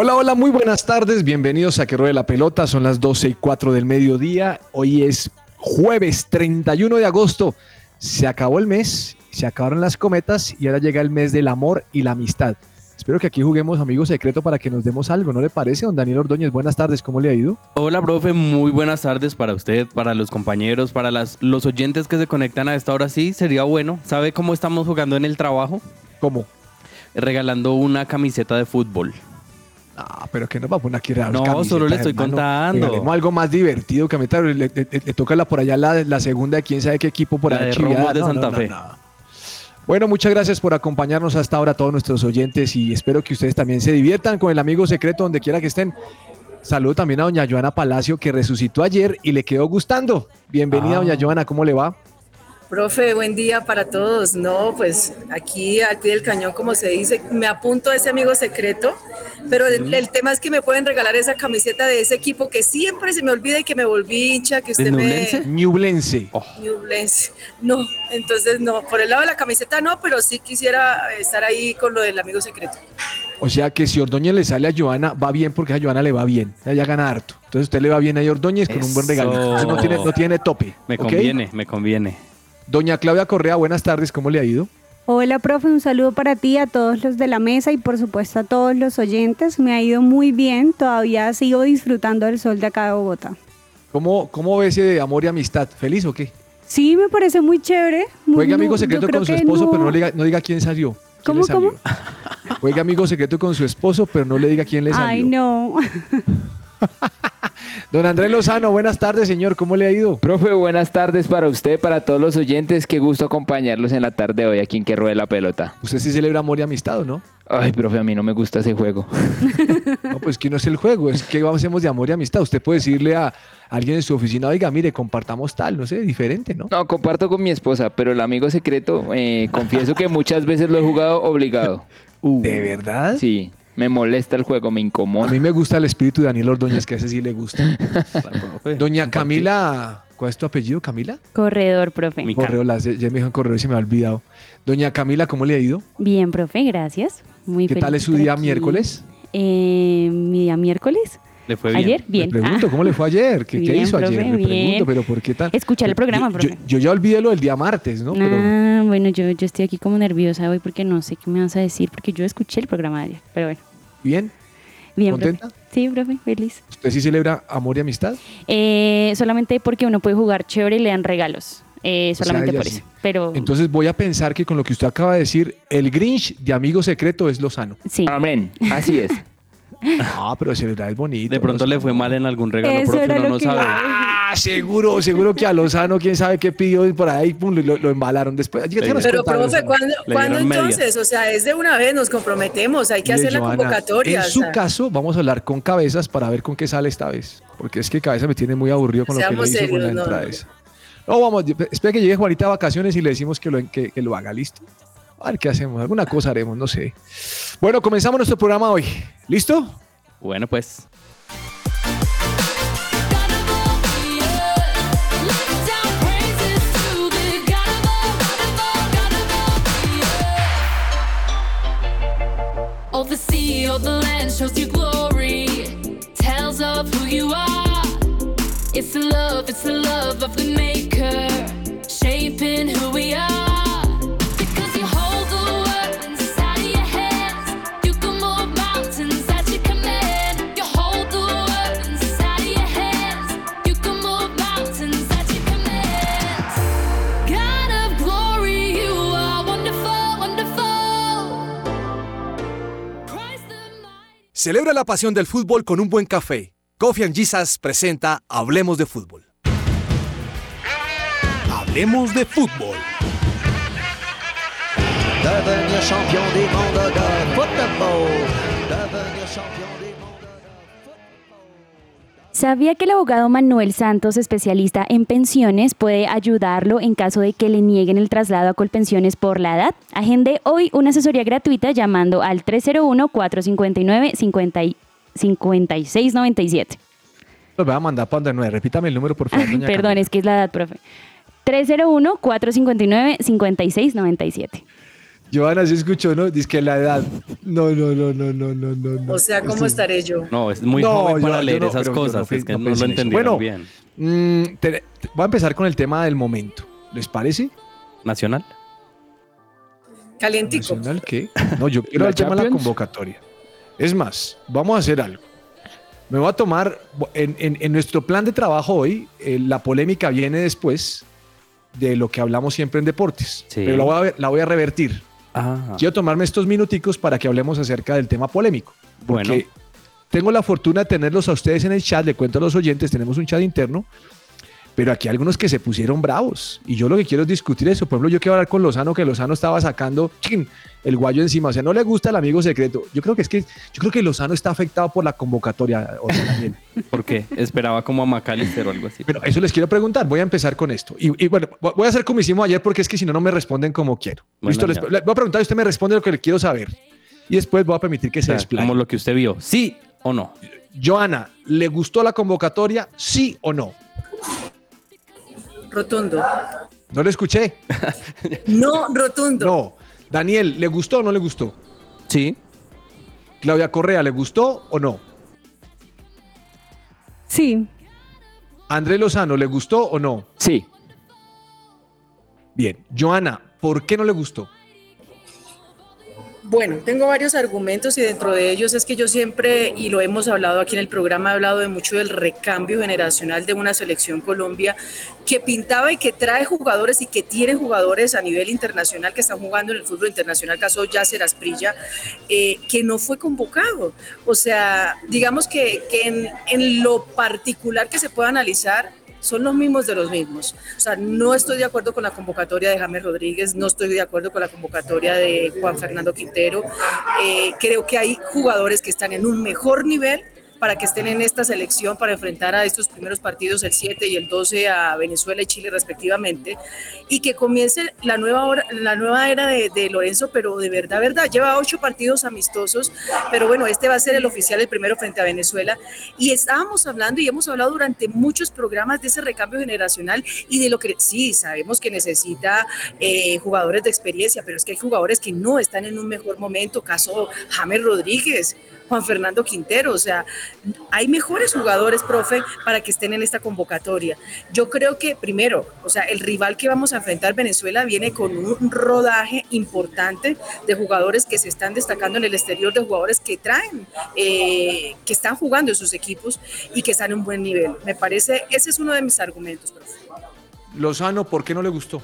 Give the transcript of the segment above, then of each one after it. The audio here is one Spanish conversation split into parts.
Hola, hola, muy buenas tardes. Bienvenidos a Que Ruede la Pelota. Son las 12 y 4 del mediodía. Hoy es jueves 31 de agosto. Se acabó el mes, se acabaron las cometas y ahora llega el mes del amor y la amistad. Espero que aquí juguemos amigo secreto para que nos demos algo, ¿no le parece, don Daniel Ordóñez? Buenas tardes, ¿cómo le ha ido? Hola, profe, muy buenas tardes para usted, para los compañeros, para las, los oyentes que se conectan a esta hora. Sí, sería bueno. ¿Sabe cómo estamos jugando en el trabajo? ¿Cómo? Regalando una camiseta de fútbol. Ah, pero que nos va a poner aquí a No, solo le estoy contando. Algo más divertido, camiseta. Le, le- le- le toca la por allá la, la segunda de quién sabe qué equipo por La allá. de de Santa no, Fe. no. Bueno, muchas gracias por acompañarnos hasta ahora a todos nuestros oyentes y espero que ustedes también se diviertan con el amigo secreto donde quiera que estén. Saludo también a doña Joana Palacio que resucitó ayer y le quedó gustando. Bienvenida, Ah. doña Joana, ¿cómo le va? Profe, buen día para todos. No, pues aquí al pie del cañón, como se dice, me apunto a ese amigo secreto, pero el, el tema es que me pueden regalar esa camiseta de ese equipo que siempre se me olvida y que me volví hincha, que usted ¿Del me... Ñublense? Ñublense. Ñublense. No, entonces no, por el lado de la camiseta no, pero sí quisiera estar ahí con lo del amigo secreto. O sea que si Ordóñez le sale a Joana, va bien porque a Joana le va bien. Ella gana harto. Entonces usted le va bien a Ordóñez con un buen regalo. Eso. No tiene, no tiene tope. Me conviene, me conviene. Doña Claudia Correa, buenas tardes, ¿cómo le ha ido? Hola, profe, un saludo para ti, a todos los de la mesa y por supuesto a todos los oyentes. Me ha ido muy bien, todavía sigo disfrutando del sol de acá de Bogotá. ¿Cómo, cómo ve ese de amor y amistad? ¿Feliz o qué? Sí, me parece muy chévere. muy- Juegue amigo secreto con su esposo, no- pero no, le diga, no diga quién salió. ¿Quién ¿Cómo, salió? Juegue amigo secreto con su esposo, pero no le diga quién le salió. Ay, no. Don Andrés Lozano, buenas tardes, señor, ¿cómo le ha ido? Profe, buenas tardes para usted, para todos los oyentes. Qué gusto acompañarlos en la tarde de hoy aquí en Que Ruede la Pelota. Usted sí celebra amor y amistad, ¿o no? Ay, profe, a mí no me gusta ese juego. No, pues que no es el juego, es que hacemos de amor y amistad. Usted puede decirle a alguien en su oficina, oiga, mire, compartamos tal, no sé, diferente, ¿no? No, comparto con mi esposa, pero el amigo secreto, eh, confieso que muchas veces lo he jugado obligado. ¿De verdad? Sí, me molesta el juego, me A incomoda. mí me gusta el espíritu de Daniel Ordóñez, que a ese sí le gusta. Doña Camila, ¿cuál es tu apellido, Camila? Corredor, profe. Mi- Ca- Correola, ya me dijo en correo y se me ha olvidado. Doña Camila, ¿cómo le ha ido? Bien, profe, gracias. Muy ¿Qué feliz tal es su día aquí. miércoles? Eh, mi día miércoles. Le fue bien. Ayer, bien. Le pregunto, Ah, ¿cómo le fue ayer? ¿Qué, hizo ayer? Le pregunto, bien. pero ¿por qué tal? Escuchar el programa, Yo- yo, profe. yo ya olvidé lo del día martes, ¿no? Pero Ah, bueno, yo, yo estoy aquí como nerviosa hoy porque no sé qué me vas a decir, porque yo escuché el programa de ayer. Pero bueno, bien, bien, ¿Contenta? profe. Sí, profe, feliz. ¿usted sí celebra amor y amistad? Eh, solamente porque uno puede jugar chévere y le dan regalos. Eh, O sea, solamente por sí. eso. Pero Entonces voy a pensar que con lo que usted acaba de decir, el Grinch de amigo secreto es Lozano. sí. Amén, así es. Ah, pero celebrar es bonito. De pronto le fue mal en algún regalo, Eso profe, era no, lo no que sabe. Ah, seguro, seguro que a Lozano, quién sabe qué pidió y por ahí pum, lo, lo embalaron después. Pero, profe. ¿cuándo, Le ¿cuándo dieron medias. entonces? O sea, es de una vez, nos comprometemos, hay que hacer la convocatoria. En o su caso, vamos a hablar con cabezas para ver con qué sale esta vez. Porque es que cabeza me tiene muy aburrido con lo que le hizo con la serios, no, entrada no. esa. No, vamos, espera que llegue Juanita a vacaciones y le decimos que lo, que, que lo haga, ¿listo? A ver qué hacemos, alguna cosa haremos, no sé. Bueno, comenzamos nuestro programa hoy. ¿Listo? Bueno, pues. All the sea, all the land shows your glory, tells of who you are. It's the love, it's the love of the Maker, shaping who we are. Celebra la pasión del fútbol con un buen café. Coffee and Jesus presenta Hablemos de fútbol. Hablemos de fútbol. Devenir champion du monde de football. Devenir champion ¿Sabía que el abogado Manuel Santos, especialista en pensiones, puede ayudarlo en caso de que le nieguen el traslado a Colpensiones por la edad? Agende hoy una asesoría gratuita llamando al 301-459-5697. Lo voy a mandar para es. Repítame el número, por favor. doña Perdón, Camila. es que es la edad, profe. 301-459-5697. Joana, ¿sí escuchó, no? Dice que la edad. No, no, no, no, no, no, no. O sea, ¿cómo estaré yo? No, es muy No, joven para yo- yo leer no, esas cosas. no es que no lo en eso. entendieron Bueno, bien. Mm, te- te- voy a empezar con el tema del momento. ¿Les parece? ¿Nacional? Calientico. ¿Nacional qué? No, yo quiero ¿La el tema de la convocatoria. Es más, vamos a hacer algo. Me voy a tomar, en, en- en nuestro plan de trabajo hoy, eh, la polémica viene después de lo que hablamos siempre en deportes. Sí. Pero la voy, a, ver- la voy a revertir. Ah, Quiero tomarme estos minuticos para que hablemos acerca del tema polémico. Porque Bueno. tengo la fortuna de tenerlos a ustedes en el chat, le cuento a los oyentes, tenemos un chat interno, pero aquí hay algunos que se pusieron bravos. Y yo lo que quiero es discutir eso. Por ejemplo, yo quiero hablar con Lozano, que Lozano estaba sacando chin, el guayo encima. O sea, no le gusta el amigo secreto. Yo creo que es que, yo creo que Lozano está afectado por la convocatoria. o sea, Daniel. ¿Por qué? Esperaba como a McAllister o algo así. Pero eso les quiero preguntar. Voy a empezar con esto. Y, y bueno, voy a hacer como hicimos ayer porque es que si no, no me responden como quiero. Bueno, Listo, les, voy a preguntar y usted me responde lo que le quiero saber. Y después voy a permitir que O se sea, explaye. como lo que usted vio. ¿Sí o no? Joana, ¿le gustó la convocatoria? ¿Sí o no? Rotundo. No le escuché. No, rotundo. No. Daniel, ¿le gustó o no le gustó? Sí. Claudia Correa, ¿le gustó o no? Sí, Andrés Lozano, ¿le gustó o no? Sí. Bien. Joana, ¿por qué no le gustó? Bueno, tengo varios argumentos y dentro de ellos es que yo siempre, y lo hemos hablado aquí en el programa, he hablado de mucho del recambio generacional de una selección Colombia que pintaba y que trae jugadores y que tiene jugadores a nivel internacional que están jugando en el fútbol internacional, caso Yasser Asprilla, eh, que no fue convocado. O sea, digamos que, en, en lo particular que se puede analizar, son los mismos de los mismos. O sea, no estoy de acuerdo con la convocatoria de James Rodríguez, no estoy de acuerdo con la convocatoria de Juan Fernando Quintero. Eh, creo que hay jugadores que están en un mejor nivel para que estén en esta selección para enfrentar a estos primeros partidos el 7 y el 12 a Venezuela y Chile respectivamente y que comience la nueva la nueva era de, de Lorenzo pero de verdad verdad lleva ocho partidos amistosos pero bueno este va a ser el oficial el primero frente a Venezuela y estábamos hablando y hemos hablado durante muchos programas de ese recambio generacional y de lo que sí sabemos que necesita eh, jugadores de experiencia pero es que hay jugadores que no están en un mejor momento caso James Rodríguez Juan Fernando Quintero, o sea, hay mejores jugadores, profe, para que estén en esta convocatoria. Yo creo que primero, o sea, el rival que vamos a enfrentar Venezuela viene con un rodaje importante de jugadores que se están destacando en el exterior, de jugadores que traen, eh, que están jugando en sus equipos y que están en un buen nivel. Me parece, ese es uno de mis argumentos, profe. Lozano, ¿por qué no le gustó?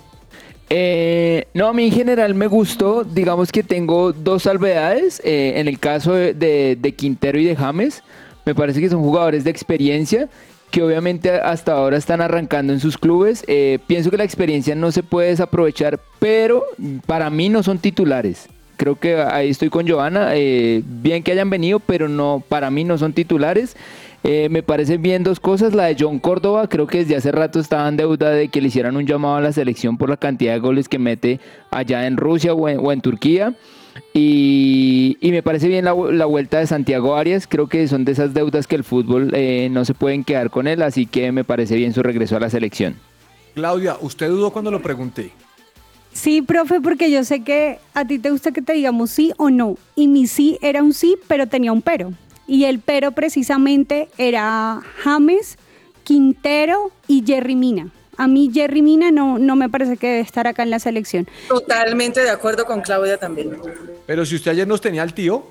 Eh, no, a mí en general me gustó. Digamos que tengo dos salvedades. Eh, en el caso de, Quintero y de James, me parece que son jugadores de experiencia que obviamente hasta ahora están arrancando en sus clubes. Eh, pienso que la experiencia no se puede desaprovechar, pero para mí no son titulares. Creo que ahí estoy con Joana. eh, bien que hayan venido, pero no, para mí no son titulares. Eh, me parecen bien dos cosas. La de John Córdoba, creo que desde hace rato estaba en deuda de que le hicieran un llamado a la selección por la cantidad de goles que mete allá en Rusia o en, o en Turquía. Y, y me parece bien la vuelta de Santiago Arias. Creo que son de esas deudas que el fútbol eh, no se pueden quedar con él. Así que me parece bien su regreso a la selección. Claudia, ¿usted dudó cuando lo pregunté? Sí, profe, porque yo sé que a ti te gusta que te digamos sí o no. Y mi sí era un sí, pero tenía un pero. Y el pero precisamente era James, Quintero y Jerry Mina. A mí Jerry Mina no, no me parece que debe estar acá en la selección. Totalmente de acuerdo con Claudia también. Pero si usted ayer nos tenía al tío,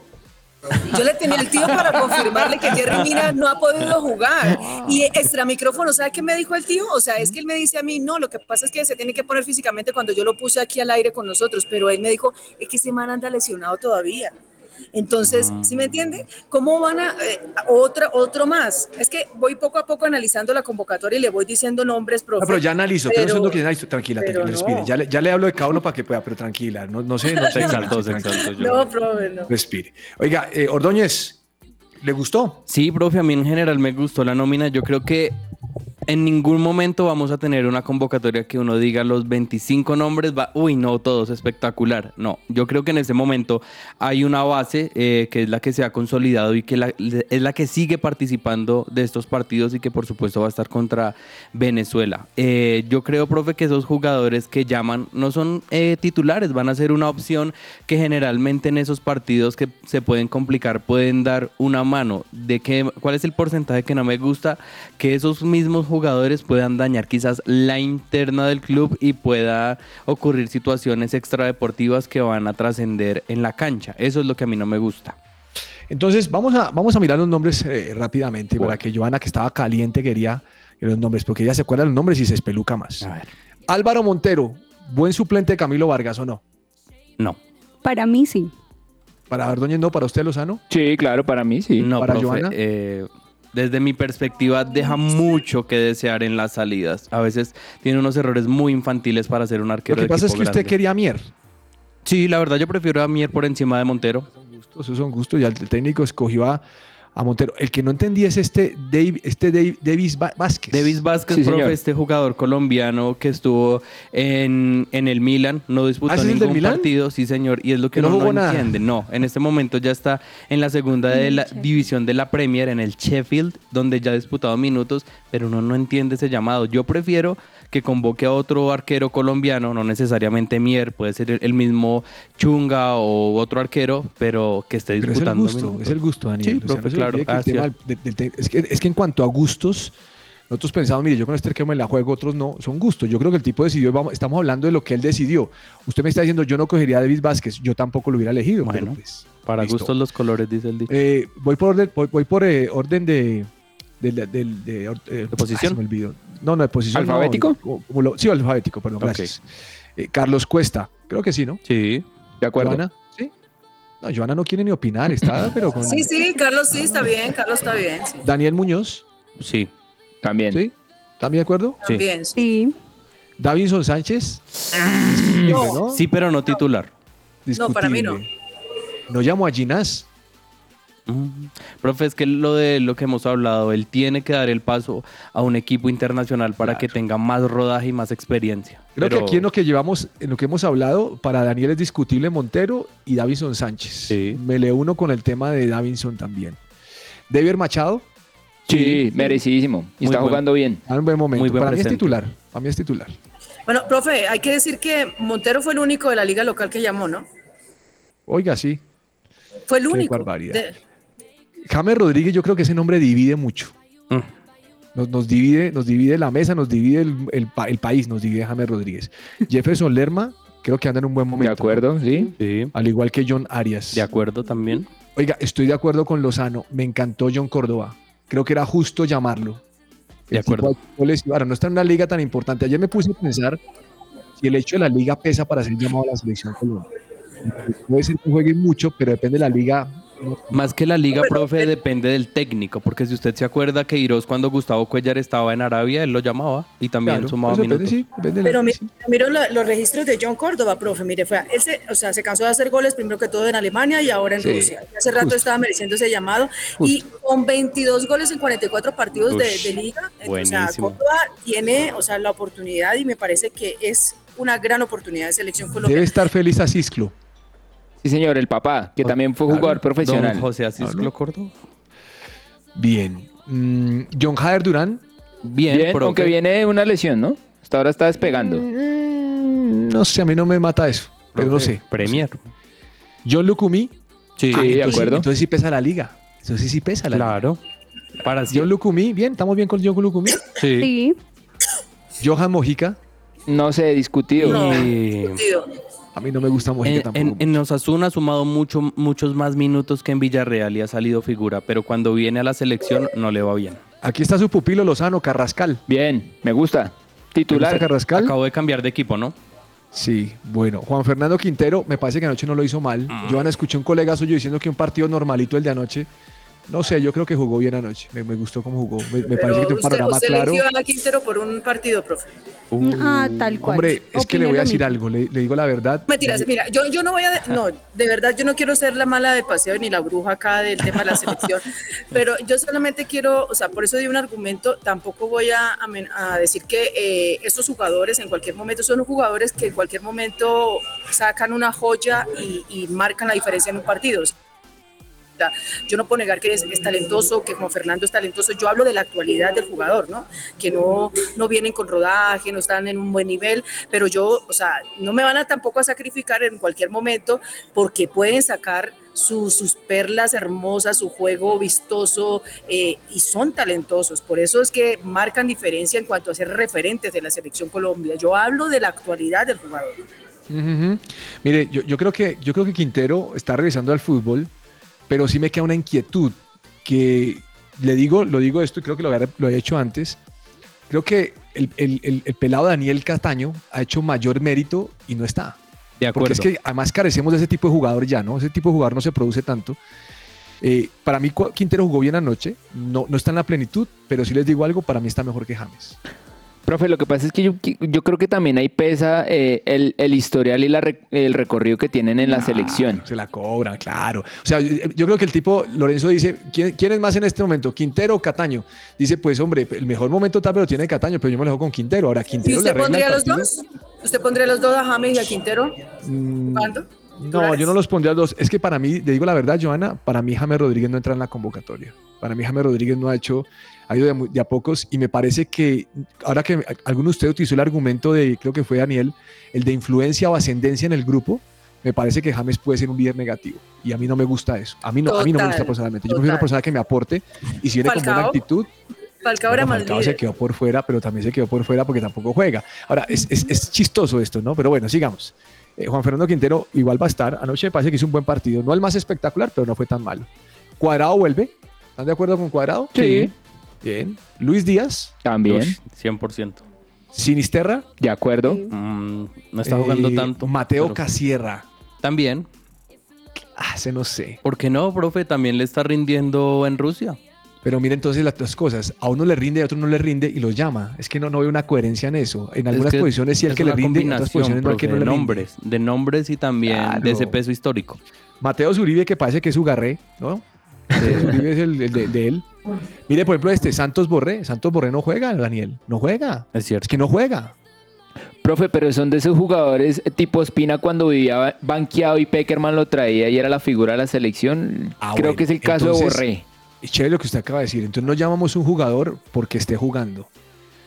Yo le tenía el tío para confirmarle que Jerry Mina no ha podido jugar. Y extra micrófono, ¿sabe qué me dijo el tío? O sea, es que él me dice a mí, no, lo que pasa es que se tiene que poner físicamente cuando yo lo puse aquí al aire con nosotros, pero él me dijo, es que ese man anda lesionado todavía. Entonces, ¿sí me entiende? ¿Cómo van a eh, otra, otro más? Es que voy poco a poco analizando la convocatoria y le voy diciendo nombres, profe. Ah, pero ya analizo, pero, Pero- ya analizo. Tranquila, pero tranquila, no. respire. Ya le, ya le hablo de cada uno para que pueda, pero tranquila, no, no sé. No Se exaltó, se exaltó. yo. No, profe, no. Respire. Oiga, eh, Ordóñez, ¿Le gustó? Sí, profe, a mí en general me gustó la nómina. Yo creo que en ningún momento vamos a tener una convocatoria que uno diga los 25 nombres, va, uy, no, todos espectacular. No, yo creo que en este momento hay una base eh, que es la que se ha consolidado y que es la que sigue participando de estos partidos y que por supuesto va a estar contra Venezuela. Eh, yo creo, profe, que esos jugadores que llaman no son eh, titulares, van a ser una opción que generalmente en esos partidos que se pueden complicar pueden dar una mano. ¿De qué, ¿Cuál es el porcentaje que no me gusta? Que esos mismos jugadores puedan dañar quizás la interna del club y pueda ocurrir situaciones extradeportivas que van a trascender en la cancha. Eso es lo que a mí no me gusta. Entonces, vamos a, vamos a mirar los nombres eh, rápidamente para que Joana, que estaba caliente, quería que los nombres, porque ella se acuerda de los nombres y se espeluca más. A ver. Álvaro Montero, buen suplente de Camilo Vargas o no? No. Para mí sí. Para Ordóñez no, para usted Lozano. Sí, claro, para mí sí. No, ¿Para profe, Joana? eh, desde mi perspectiva deja mucho que desear en las salidas. A veces tiene unos errores muy infantiles para ser un Lo arquero que de pasa es que usted quería a Mier. Sí, la verdad yo prefiero a Mier por encima de Montero. Esos son gustos. Ya el técnico escogió a, a Montero. El que no entendía es este, Dave, este Dave- Davis Vázquez. Davis Vázquez, Sí, profe, señor. este jugador colombiano que estuvo en, en el Milan, no disputó ¿Ah, ningún partido, sí señor, y es lo que no uno no entiende. No, en este momento ya está en la segunda de la división de la Premier, en el Sheffield, donde ya ha disputado minutos, pero uno no entiende ese llamado. Yo prefiero que convoque a otro arquero colombiano, no necesariamente Mier, puede ser el- mismo Chunga o otro arquero, pero que esté Pero es el disputando gusto, minutos. es el gusto, Daniel. Sí, O sea, profe, no claro. que Ah, es, que, es que en cuanto a gustos, nosotros pensamos, mire, yo con este que me la juego, otros no, son gustos. Yo creo que el tipo decidió, vamos, estamos hablando de lo que él decidió. Usted me está diciendo, yo no cogería a David Vázquez, yo tampoco lo hubiera elegido. Bueno, pero pues, Para listo. gustos los colores, dice el dicho. Eh, voy por orden, voy, voy por eh, orden de. De, de, de- de- eh, posición? ay, se me olvidó. No, no, de posición. no, ¿Alfabético? como- como lo- sí, alfabético, perdón, gracias. Eh, Carlos Cuesta, creo que sí, ¿no? Sí. De acuerdo. Joana, ¿sí? No, Joana no quiere ni opinar, está, pero con. Sí, sí, Carlos sí, está bien, Carlos está bien. sí. Daniel Muñoz, Sí. También. ¿sí? ¿También de acuerdo? Bien, sí. Sí. Davinson Sánchez. ¿no? Sí, pero no titular. No, para mí no. No llamo a Ginás. Mm. Profe, es que lo de lo que hemos hablado, él tiene que dar el paso a un equipo internacional para que tenga más rodaje y más experiencia. Creo Pero- que aquí en lo que llevamos, en lo que hemos hablado, para Daniel es discutible Montero y Davinson Sánchez. Sí. Me le uno con el tema de Davinson también. Deber Machado, Sí, merecidísimo. Y está buen- jugando bien. a un buen momento. Muy buen para mí es titular. Para mí es titular. Bueno, profe, hay que decir que Montero fue el único de la liga local que llamó, ¿no? Oiga, sí. Fue el Qué único. barbaridad. De- James Rodríguez, yo creo que ese nombre divide mucho. Mm. Nos, nos divide, nos divide la mesa, nos divide el, el pa- el país, nos divide James Rodríguez. Jefferson Lerma, creo que anda en un buen De momento. acuerdo, sí. Sí, Al igual que John Arias. de acuerdo también. Oiga, estoy de acuerdo con Lozano. Me encantó John Córdoba. Creo que era justo llamarlo. De acuerdo. Ahora, no está en una liga tan importante. Ayer me puse a pensar si el hecho de la liga pesa para ser llamado a la selección Colombia. Puede ser que juegue mucho, pero depende de la liga. Más que la liga, profe, depende del técnico, porque si usted se acuerda que Iros cuando Gustavo Cuellar estaba en Arabia, él lo llamaba y también Claro, sumaba depende, minutos. sí, depende de la- Pero mi- sí. miro lo- los registros de John Córdoba, profe. Mire, fue, él se, o sea, se cansó de hacer goles primero que todo en Alemania y ahora en Sí, Rusia. Hace rato justo. estaba mereciendo ese llamado. Y con 22 goles en 44 partidos de, Ush, de liga, o sea. Córdoba tiene o sea, la oportunidad y me parece que es una gran oportunidad de selección Debe colombiana. estar feliz a Cisclo. Sí, señor, el papá, que también fue jugador profesional. Don José Asís Claro. Córdoba. Bien. Mm, John Jader Durán. Bien, Bien, aunque viene de una lesión, ¿no? Hasta ahora está despegando. Mm, no sé, a mí no me mata eso. Pero no sé. Premier. John Lucumí. Sí, Sí, de entonces, acuerdo. Entonces sí pesa la liga. Eso sí, sí pesa la liga. claro. Para sí. John Lucumí, bien, estamos bien con John Lucumí. Sí. Sí. Johan Mojica. No sé, discutido. No. Y- Sentido. A mí no me gusta Mojica En, tampoco. en, en Osasuna ha sumado mucho, muchos más minutos que en Villarreal y ha salido figura, pero cuando viene a la selección no le va bien. Aquí está su pupilo Lozano, Carrascal. Bien, me gusta. ¿Te gusta Titular. Carrascal? Acabo de cambiar de equipo, ¿no? Sí, bueno. Juan Fernando Quintero, me parece que anoche no lo hizo mal. Joana, escuché un colega suyo diciendo que un partido normalito el de anoche No sé, yo creo que jugó bien anoche. Me, me gustó cómo jugó. Me, parece que tiene un panorama usted claro. a Quintero por un partido, profe. Ah, tal cual. Hombre, es que le voy a decir mismo. algo, le, le digo la verdad. Mentiras, mira, yo, yo no voy a, no, de verdad yo no quiero ser la mala de paseo ni la bruja acá del tema de la selección, pero yo solamente quiero, o sea, por eso di un argumento, tampoco voy a, a decir que eh, estos jugadores en cualquier momento son jugadores que en cualquier momento sacan una joya y, y marcan la diferencia en un partido. O sea, Yo no puedo negar que es, talentoso, que Juan Fernando es talentoso. Yo hablo de la actualidad del jugador, ¿no? Que no, no vienen con rodaje, no están en un buen nivel, pero yo, o sea, no me van a tampoco a sacrificar en cualquier momento porque pueden sacar sus, sus perlas hermosas, su juego vistoso eh, y son talentosos. Por eso es que marcan diferencia en cuanto a ser referentes de la selección Colombia. Yo hablo de la actualidad del jugador. Mire, yo, yo creo que, yo creo que Quintero está regresando al fútbol, pero sí me queda una inquietud que le digo, lo digo esto y creo que lo había, lo había hecho antes. Creo que el, el- el- el pelado Daniel Castaño ha hecho mayor mérito y no está. De acuerdo. Porque es que además carecemos de ese tipo de jugador ya, ¿no? Ese tipo de jugador no se produce tanto. Eh, para mí Quintero jugó bien anoche, no, no está en la plenitud, pero si les digo algo, para mí está mejor que James. Profe, lo que pasa es que yo, yo creo que también ahí pesa eh, el, el historial y la re- el recorrido que tienen en la Claro, selección. Se la cobran, claro. O sea, yo, yo creo que el tipo, Lorenzo dice, ¿quién, quién es más en este momento, Quintero o Cataño? Dice, pues hombre, el mejor momento tal vez lo tiene Cataño, pero yo me lo dejo con Quintero. Ahora, ¿Y Quintero le usted pondría los dos? ¿Usted pondría los dos a James y a Quintero? Mm, ¿Cuándo? No, yo no los pondría dos. Es que para mí, le digo la verdad, Joana, para mí James Rodríguez no entra en la convocatoria. Para mí James Rodríguez no ha hecho, ha ido de, de a pocos y me parece que, ahora que alguno de ustedes utilizó el argumento de, creo que fue Daniel, el de influencia o ascendencia en el grupo, me parece que James puede ser un líder negativo. Y a mí no me gusta eso. A mí no, a mí no me gusta Total, personalmente. Yo prefiero una total. persona que me aporte y si viene con buena Falcao. actitud, Falcao era bueno, Falcao se quedó por fuera, pero también se quedó por fuera porque tampoco juega. Ahora, es, es- es chistoso esto, ¿no? Pero bueno, sigamos. Eh, Juan Fernando Quintero igual va a estar. Anoche me parece que hizo un buen partido. No el más espectacular, pero no fue tan malo. Cuadrado vuelve. ¿Están de acuerdo con Cuadrado? Sí. Bien. Luis Díaz, También, Ush, 100%. Sinisterra. de acuerdo. Mm, no está jugando eh, tanto. Mateo pero Casierra. También. Ah, ese no sé. ¿Por qué no, profe? También le está rindiendo en Rusia. Pero mire entonces las dos cosas. A uno le rinde y a otro no le rinde y lo llama. Es que no, no veo una coherencia en eso. En algunas Es que posiciones sí el es que le rinde, en otras posiciones no el que no le de rinde. nombres, de nombres y también Claro. de ese peso histórico. Mateo Zuribe, que parece que es Ugarré, ¿no? Zuribe es el, el de, de él. Mire, por ejemplo, este Santos Borré. Santos Borré no juega, Daniel. No juega. Es Es cierto. que no juega. Profe, pero son de esos jugadores tipo Espina cuando vivía banqueado y Peckerman lo traía y era la figura de la selección. Ah, Creo bueno, que es el caso entonces- de Borré. Es chévere lo que usted acaba de decir. Entonces no llamamos un jugador porque esté jugando,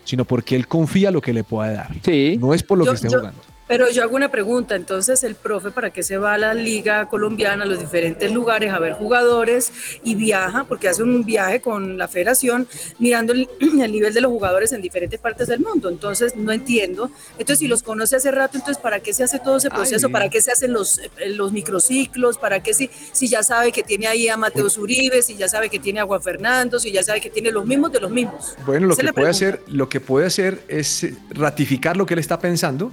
sino porque él confía lo que le pueda dar. Sí. No es por lo Yo- que esté yo- jugando. Pero yo hago una pregunta, entonces el profe, ¿para qué se va a la liga colombiana, a los diferentes lugares a ver jugadores y viaja? Porque hace un viaje con la federación mirando el, el nivel de los jugadores en diferentes partes del mundo. Entonces no entiendo. Entonces si los conoce hace rato, entonces ¿para qué se hace todo ese proceso? Ay. ¿Para qué se hacen los, eh, los microciclos? ¿Para qué si, si ya sabe que tiene ahí a Mateo Zuribe, si ya sabe que tiene a Juan Fernando, si ya sabe que tiene los mismos de los mismos? Bueno, lo Esa que puede hacer, lo que puede hacer es ratificar lo que él está pensando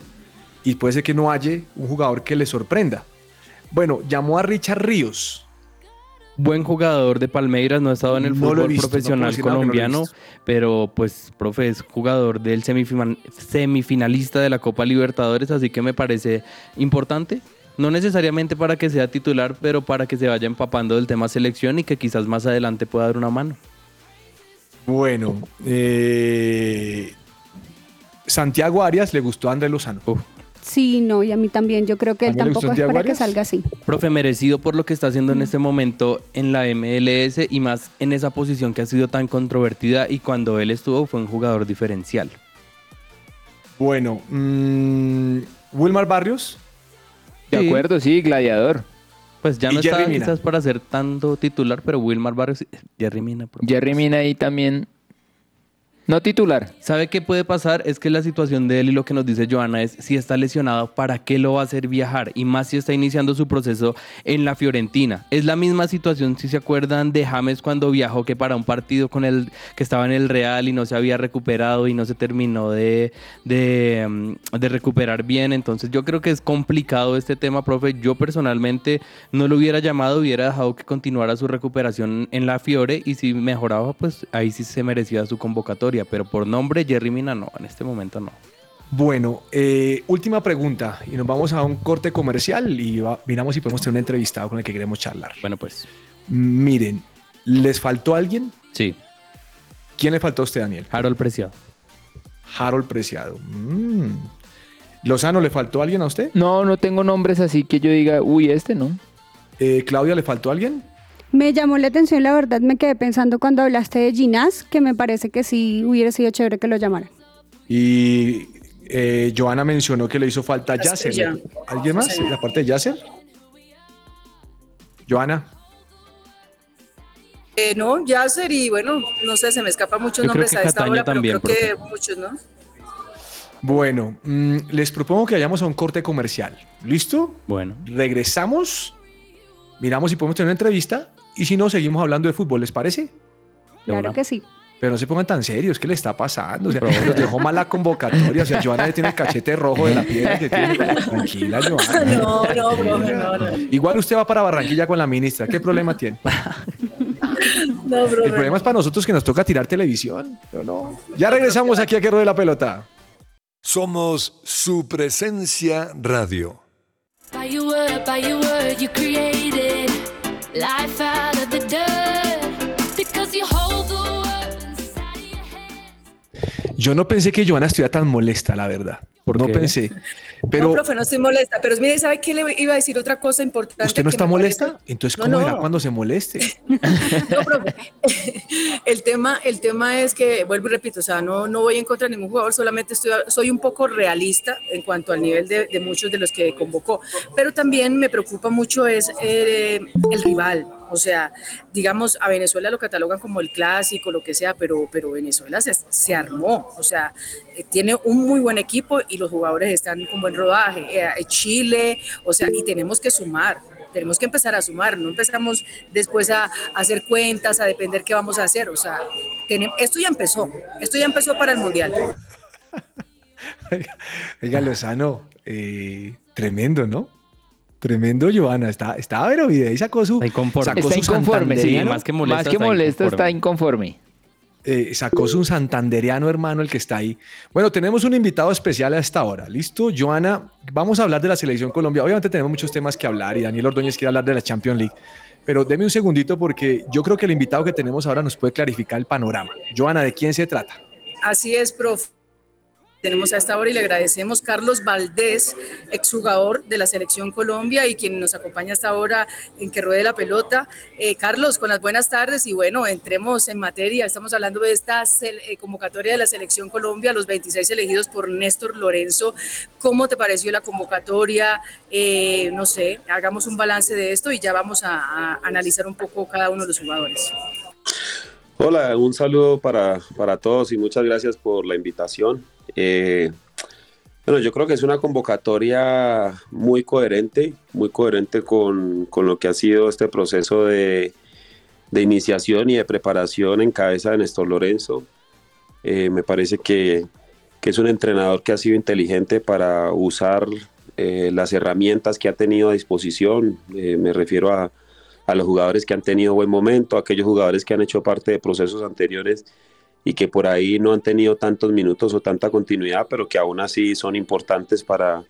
y puede ser que no haya un jugador que le sorprenda. Bueno, llamó a Richard Ríos. Buen jugador de Palmeiras, no ha estado en el No fútbol visto, profesional no colombiano, pero pues, profe, es jugador del semifina- semifinalista de la Copa Libertadores, así que me parece importante. No necesariamente para que sea titular, pero para que se vaya empapando del tema selección y que quizás más adelante pueda dar una mano. Bueno, eh, Santiago Arias le gustó a André Lozano. Sí, no, y a mí también. Yo creo que él ¿También le gustó tampoco es para que salga así. Profe, merecido por lo que está haciendo en este momento en la MLS y más en esa posición que ha sido tan controvertida y cuando él estuvo fue un jugador diferencial. Bueno, mm, Wilmar Barrios. De Sí. acuerdo, sí, gladiador. Pues ya no está quizás para ser tanto titular, pero Wilmar Barrios, Jerry Mina. profe. Jerry Mina ahí también. No titular. ¿Sabe qué puede pasar? Es que la situación de él y lo que nos dice Joana es si está lesionado, ¿para qué lo va a hacer viajar? Y más si está iniciando su proceso en la Fiorentina. Es la misma situación, si se acuerdan, de James cuando viajó que para un partido con el que estaba en el Real y no se había recuperado y no se terminó de, de, mm, de recuperar bien. Entonces yo creo que es complicado este tema, profe. Yo personalmente no lo hubiera llamado, hubiera dejado que continuara su recuperación en la Fiore y si mejoraba, pues ahí sí se merecía su convocatoria pero por nombre Jerry Mina no, en este momento no. Bueno, eh, última pregunta y nos vamos a un corte comercial y va- miramos si podemos tener un entrevistado con el que queremos charlar. Bueno, pues Miren, ¿les faltó alguien? sí, ¿Quién le faltó a usted, Daniel? Harold Preciado. Harold Preciado. Mm. Lozano, ¿le faltó alguien a usted? No, no tengo nombres así que yo diga, uy, este no. Eh, Claudia, ¿le faltó alguien? Me llamó la atención, la verdad, me quedé pensando cuando hablaste de Ginás, que me parece que sí hubiera sido chévere que lo llamaran. Y eh, Joana mencionó que le hizo falta. Yasser. ¿Alguien más? ¿La parte de Yasser? Joana. Eh, no, Yasser y bueno, no sé, se me escapan muchos Yo nombres que a esta Cataño hora, pero también, creo que muchos, ¿no? Bueno, mm, les propongo que vayamos a un corte comercial. ¿Listo? Bueno, Regresamos, miramos si podemos tener una entrevista y si no, seguimos hablando de fútbol, ¿les parece? Claro que sí. Pero no se pongan tan serios, ¿qué le está pasando? O sea, nos dejó mal la convocatoria. O sea, Joana ya tiene el cachete rojo de la piedra que tiene. Tranquila, Joana. No, no, profe, no, no. Igual usted va para Barranquilla con la ministra. ¿Qué problema tiene? No, profe. El problema es para nosotros que nos toca tirar televisión. Pero no. Ya regresamos aquí a que de la pelota. Somos su presencia radio. By your word, by your word, you created life out Yo no pensé que Joana estuviera tan molesta, la verdad. ¿Por no qué? pensé. Pero no, profe, no estoy molesta. Pero mire, ¿sabe qué le iba a decir otra cosa importante? ¿usted no está molesta? Entonces, ¿cómo no. será cuando se moleste? No, profe. El tema, el tema es que, vuelvo y repito, o sea, no, no voy en contra de ningún jugador, solamente estoy, soy un poco realista en cuanto al nivel de, de muchos de los que convocó. Pero también me preocupa mucho es eh, el rival. O sea, digamos, a Venezuela lo catalogan como el clásico, lo que sea, pero, pero Venezuela se, armó. O sea, eh, tiene un muy buen equipo y los jugadores están con buen rodaje. Eh, Chile, o sea, y tenemos que sumar tenemos que empezar a sumar, no empezamos después a, hacer cuentas, a depender qué vamos a hacer, o sea, tenem- esto ya empezó, esto ya empezó para el Mundial. Oiga, Lozano, eh, tremendo, ¿no? Tremendo, Joana. Está, está pero y sacó su, Está inconforme. sacó Está su inconforme, sí. más que molesta, Más que está molesta, está inconforme. inconforme. eh, sacó su santanderiano hermano, el que está ahí. Bueno, tenemos un invitado especial a esta hora. ¿Listo? Joana, vamos a hablar de la selección Colombia. Obviamente tenemos muchos temas que hablar y Daniel Ordóñez quiere hablar de la Champions League. Pero deme un segundito porque yo creo que el invitado que tenemos ahora nos puede clarificar el panorama. Joana, ¿de quién se trata? Así es, profe. Tenemos a esta hora y le agradecemos Carlos Valdés, exjugador de la Selección Colombia y quien nos acompaña hasta ahora en que ruede la pelota. Eh, Carlos, con las buenas tardes y bueno, entremos en materia. Estamos hablando de esta eh, convocatoria de la Selección Colombia, los 26 elegidos por Néstor Lorenzo. ¿Cómo te pareció la convocatoria? Eh, no sé, hagamos un balance de esto y ya vamos a, a analizar un poco cada uno de los jugadores. Hola, un saludo para, para todos y muchas gracias por la invitación. Eh, bueno, yo creo que es una convocatoria muy coherente, muy coherente con, con lo que ha sido este proceso de, de iniciación y de preparación en cabeza de Néstor Lorenzo. Eh, me parece que, que es un entrenador que ha sido inteligente para usar eh, las herramientas que ha tenido a disposición. Me refiero a, a los jugadores que han tenido buen momento, a aquellos jugadores que han hecho parte de procesos anteriores y que por ahí no han tenido tantos minutos o tanta continuidad, pero que aún así son importantes para,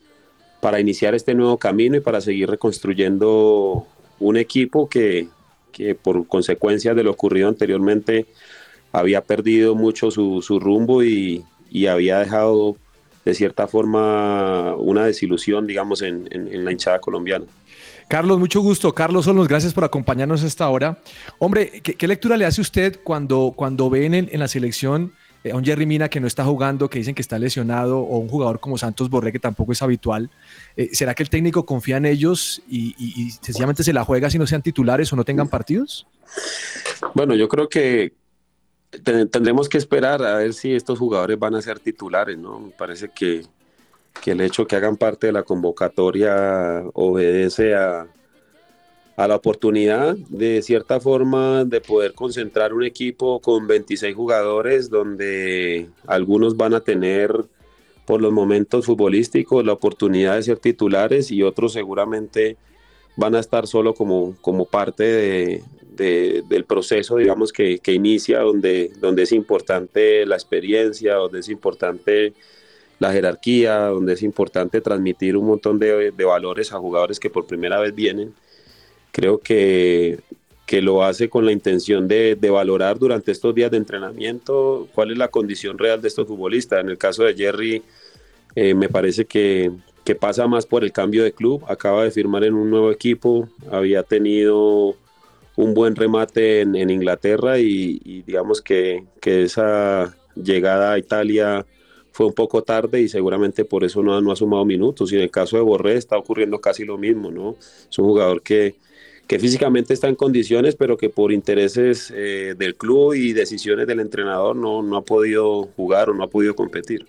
para iniciar este nuevo camino y para seguir reconstruyendo un equipo que, que por consecuencia de lo ocurrido anteriormente había perdido mucho su, su rumbo y, y había dejado de cierta forma una desilusión, digamos, en, en- en la hinchada colombiana. Carlos, mucho gusto. Carlos Olmos, gracias por acompañarnos a esta hora. Hombre, ¿qué, lectura le hace usted cuando, cuando ven en, la selección eh, a un Jerry Mina que no está jugando, que dicen que está lesionado, o un jugador como Santos Borré, que tampoco es habitual? Eh, ¿Será que el técnico confía en ellos y, y- sencillamente se la juega si no sean titulares o no tengan partidos? Bueno, yo creo que ten- tendremos que esperar a ver si estos jugadores van a ser titulares, ¿no? Me parece que, que el hecho que hagan parte de la convocatoria obedece a, a la oportunidad de cierta forma de poder concentrar un equipo con 26 jugadores donde algunos van a tener por los momentos futbolísticos la oportunidad de ser titulares y otros seguramente van a estar solo como, como parte de- de- del proceso, digamos, que, que inicia, donde, donde es importante la experiencia, donde es importante la jerarquía, donde es importante transmitir un montón de, valores a jugadores que por primera vez vienen. Creo que, que lo hace con la intención de, de valorar durante estos días de entrenamiento cuál es la condición real de estos futbolistas. En el caso de Jerry, eh, me parece que, que pasa más por el cambio de club. Acaba de firmar en un nuevo equipo, había tenido un buen remate en, en Inglaterra y, y digamos que, que esa llegada a Italia fue un poco tarde y seguramente por eso no no ha sumado minutos. Y en el caso de Borré está ocurriendo casi lo mismo, ¿no? Es un jugador que, que físicamente está en condiciones, pero que por intereses eh, del club y decisiones del entrenador no, no ha podido jugar o no ha podido competir.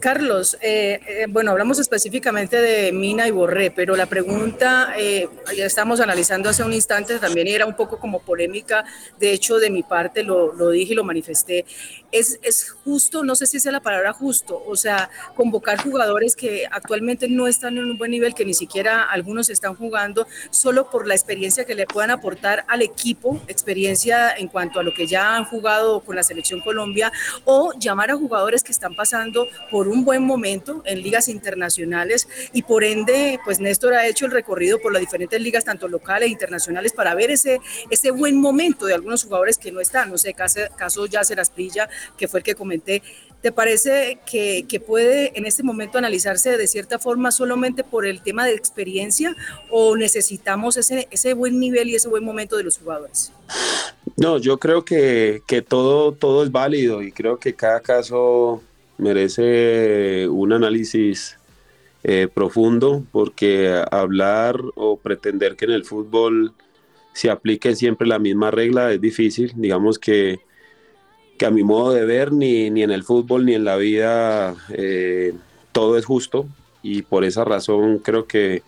Carlos, eh, eh, bueno, hablamos específicamente de Mina y Borré, pero la pregunta, eh, ya estamos analizando hace un instante también era un poco como polémica, de hecho de mi parte lo, dije y lo manifesté, es, es justo, no sé si sea la palabra justo, o sea, convocar jugadores que actualmente no están en un buen nivel, que ni siquiera algunos están jugando, solo por la experiencia que le puedan aportar al equipo, experiencia en cuanto a lo que ya han jugado con la selección Colombia, o llamar a jugadores que están pasando por un buen momento en ligas internacionales y por ende, pues Néstor ha hecho el recorrido por las diferentes ligas, tanto locales e internacionales, para ver ese, ese buen momento de algunos jugadores que no están, no sé, caso, caso Yasser Asprilla, que fue el que comenté. ¿Te parece que, que puede en este momento analizarse de cierta forma solamente por el tema de experiencia o necesitamos ese, ese buen nivel y ese buen momento de los jugadores? No, yo creo que, que todo, todo es válido y creo que cada caso merece un análisis eh, profundo porque hablar o pretender que en el fútbol se aplique siempre la misma regla es difícil. Digamos que, que a mi modo de ver, ni, ni en el fútbol ni en la vida eh, todo es justo y por esa razón creo que,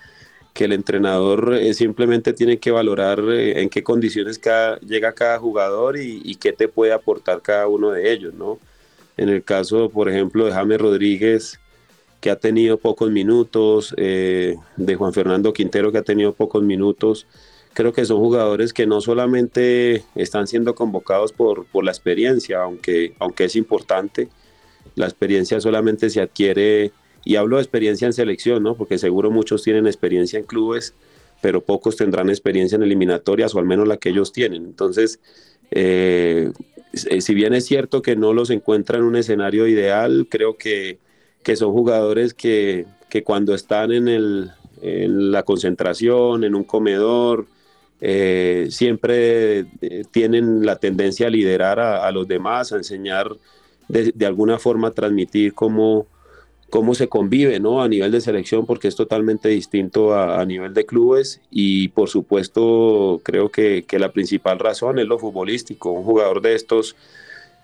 que el entrenador eh, simplemente tiene que valorar en qué condiciones cada, llega cada jugador y qué te puede aportar cada uno de ellos, ¿no? En el caso, por ejemplo, de James Rodríguez, que ha tenido pocos minutos, eh, de Juan Fernando Quintero, que ha tenido pocos minutos, creo que son jugadores que no solamente están siendo convocados por, por la experiencia, aunque, aunque es importante, la experiencia solamente se adquiere, y hablo de experiencia en selección, ¿no? porque seguro muchos tienen experiencia en clubes, pero pocos tendrán experiencia en eliminatorias, o al menos la que ellos tienen. Entonces, eh, si bien es cierto que no los encuentra en un escenario ideal, creo que, que son jugadores que, que cuando están en, el, en, la concentración, en un comedor, eh, siempre eh, tienen la tendencia a liderar a, a los demás, a enseñar de, de, alguna forma, a transmitir cómo, cómo se convive ¿no? a nivel de selección, porque es totalmente distinto a, nivel de clubes y por supuesto creo que, la principal razón es lo futbolístico. Un jugador de estos,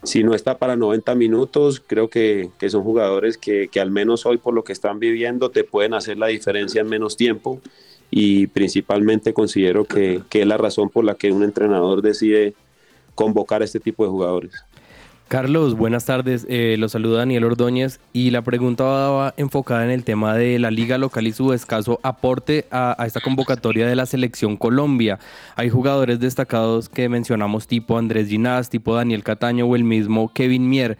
si no está para 90 minutos, creo que, son jugadores que, que, al menos hoy por lo que están viviendo te pueden hacer la diferencia en menos tiempo y principalmente considero que es la razón por la que un entrenador decide convocar a este tipo de jugadores. Carlos, buenas tardes. Eh, lo saluda Daniel Ordóñez y la pregunta va enfocada en el tema de la liga local y su escaso aporte a, a, esta convocatoria de la selección Colombia. Hay jugadores destacados que mencionamos tipo Andrés Ginás, tipo Daniel Cataño o el mismo Kevin Mier.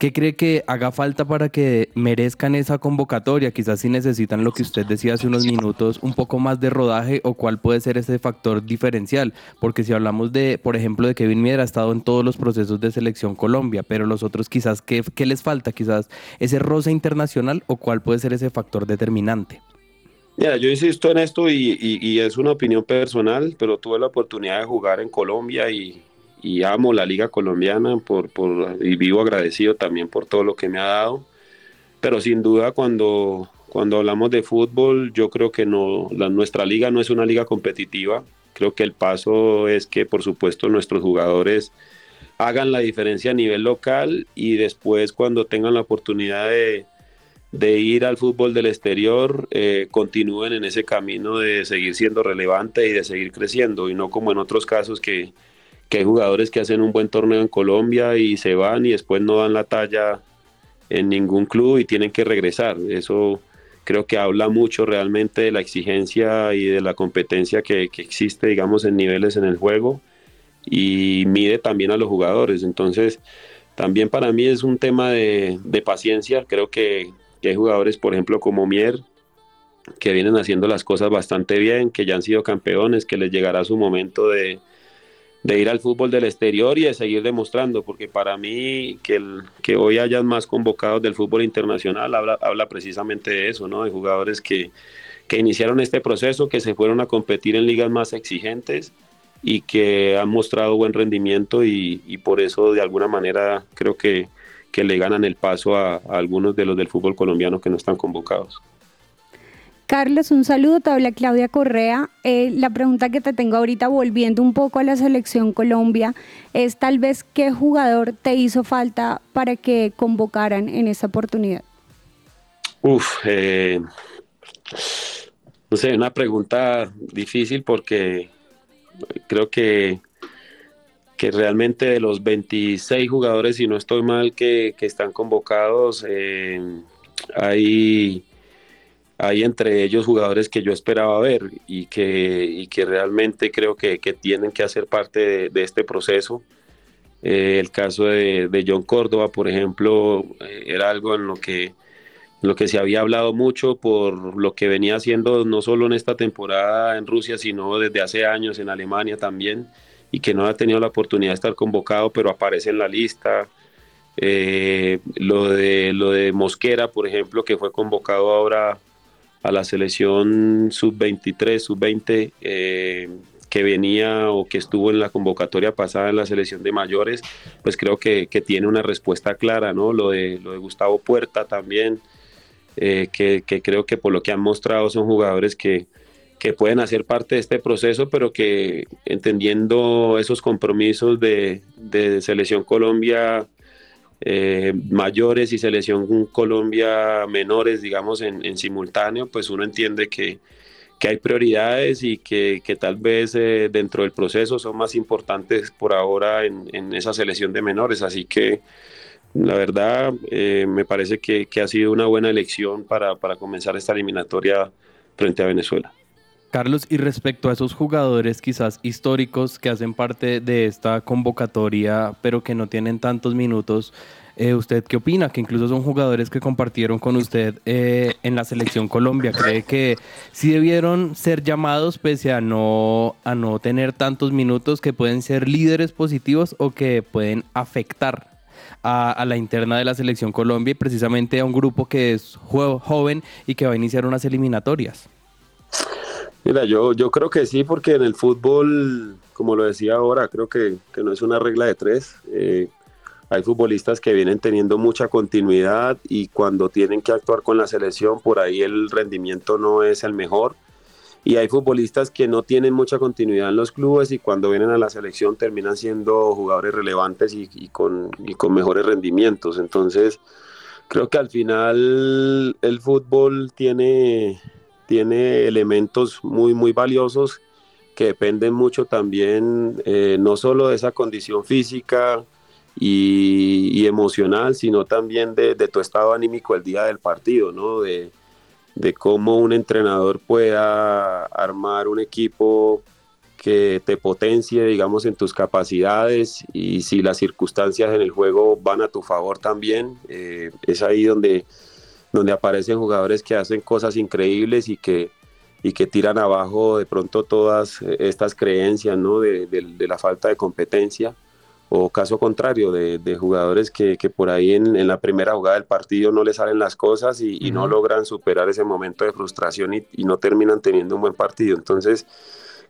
¿Qué cree que haga falta para que merezcan esa convocatoria? Quizás si necesitan lo que usted decía hace unos minutos, un poco más de rodaje o cuál puede ser ese factor diferencial. Porque si hablamos de, por ejemplo, de Kevin Mier, ha estado en todos los procesos de selección Colombia, pero los otros quizás, ¿qué, qué les falta? Quizás ese roce internacional o cuál puede ser ese factor determinante. Mira, yo insisto en esto y, es una opinión personal, pero tuve la oportunidad de jugar en Colombia y, y amo la liga colombiana por, por, y vivo agradecido también por todo lo que me ha dado. Pero sin duda cuando, cuando hablamos de fútbol, yo creo que no, la, nuestra liga no es una liga competitiva. Creo que el paso es que por supuesto nuestros jugadores hagan la diferencia a nivel local y después cuando tengan la oportunidad de, de ir al fútbol del exterior, eh, continúen en ese camino de seguir siendo relevante y de seguir creciendo y no como en otros casos que, que hay jugadores que hacen un buen torneo en Colombia y se van y después no dan la talla en ningún club y tienen que regresar. Eso creo que habla mucho realmente de la exigencia y de la competencia que, que existe, digamos, en niveles en el juego y mide también a los jugadores. Entonces, también para mí es un tema de, paciencia. Creo que, hay jugadores, por ejemplo, como Mier, que vienen haciendo las cosas bastante bien, que ya han sido campeones, que les llegará su momento de, ir al fútbol del exterior y de seguir demostrando, porque para mí que, el, que hoy hayan más convocados del fútbol internacional habla, habla precisamente de eso, ¿no? De jugadores que, que iniciaron este proceso, que se fueron a competir en ligas más exigentes y que han mostrado buen rendimiento y, por eso de alguna manera creo que, que le ganan el paso a, algunos de los del fútbol colombiano que no están convocados. Carlos, un saludo, te habla Claudia Correa. Eh, la pregunta que te tengo ahorita, volviendo un poco a la selección Colombia, es tal vez qué jugador te hizo falta para que convocaran en esta oportunidad. Uf, eh, no sé, una pregunta difícil porque creo que, que realmente de los 26 jugadores, si no estoy mal, que, están convocados, eh, hay, hay entre ellos jugadores que yo esperaba ver y que, que realmente creo que, tienen que hacer parte de, este proceso. Eh, el caso de, de, John Córdoba, por ejemplo, eh, era algo en lo que lo que se había hablado mucho por lo que venía haciendo no solo en esta temporada en Rusia, sino desde hace años en Alemania también, y que no ha tenido la oportunidad de estar convocado, pero aparece en la lista. Eh, lo, de, lo de Mosquera, por ejemplo, que fue convocado ahora a la selección sub-23, sub-20, eh, que venía o que estuvo en la convocatoria pasada en la selección de mayores, pues creo que, que tiene una respuesta clara, ¿no? Lo de, lo de Gustavo Puerta también, eh, que, creo que por lo que han mostrado son jugadores que, pueden hacer parte de este proceso, pero que entendiendo esos compromisos de, selección Colombia eh, mayores y selección Colombia menores, digamos, en, simultáneo, pues uno entiende que, hay prioridades y que, tal vez eh, dentro del proceso son más importantes por ahora en, en esa selección de menores. Así que la verdad, eh, me parece que, ha sido una buena elección para, comenzar esta eliminatoria frente a Venezuela. Carlos, y respecto a esos jugadores quizás históricos que hacen parte de esta convocatoria, pero que no tienen tantos minutos, eh, ¿usted qué opina? Que incluso son jugadores que compartieron con usted eh, en la selección Colombia. ¿Cree que sí debieron ser llamados pese a no, a no tener tantos minutos, que pueden ser líderes positivos o que pueden afectar a, la interna de la selección Colombia y precisamente a un grupo que es joven y que va a iniciar unas eliminatorias? Mira, yo, yo creo que sí, porque en el fútbol, como lo decía ahora, creo que, no es una regla de tres. Eh, hay futbolistas que vienen teniendo mucha continuidad y cuando tienen que actuar con la selección, por ahí el rendimiento no es el mejor y hay futbolistas que no tienen mucha continuidad en los clubes y cuando vienen a la selección terminan siendo jugadores relevantes y, con, con mejores rendimientos. Entonces, creo que al final el fútbol tiene, tiene elementos muy, muy valiosos que dependen mucho también, eh, no solo de esa condición física y, emocional, sino también de, de, tu estado anímico el día del partido, ¿no? De, de cómo un entrenador pueda armar un equipo que te potencie, digamos, en tus capacidades y si las circunstancias en el juego van a tu favor también, eh, es ahí donde, donde aparecen jugadores que hacen cosas increíbles y que, y que tiran abajo de pronto todas estas creencias ¿no? de la falta de competencia o caso contrario de, jugadores que, por ahí en, la primera jugada del partido no les salen las cosas y, no logran superar ese momento de frustración y, no terminan teniendo un buen partido. Entonces,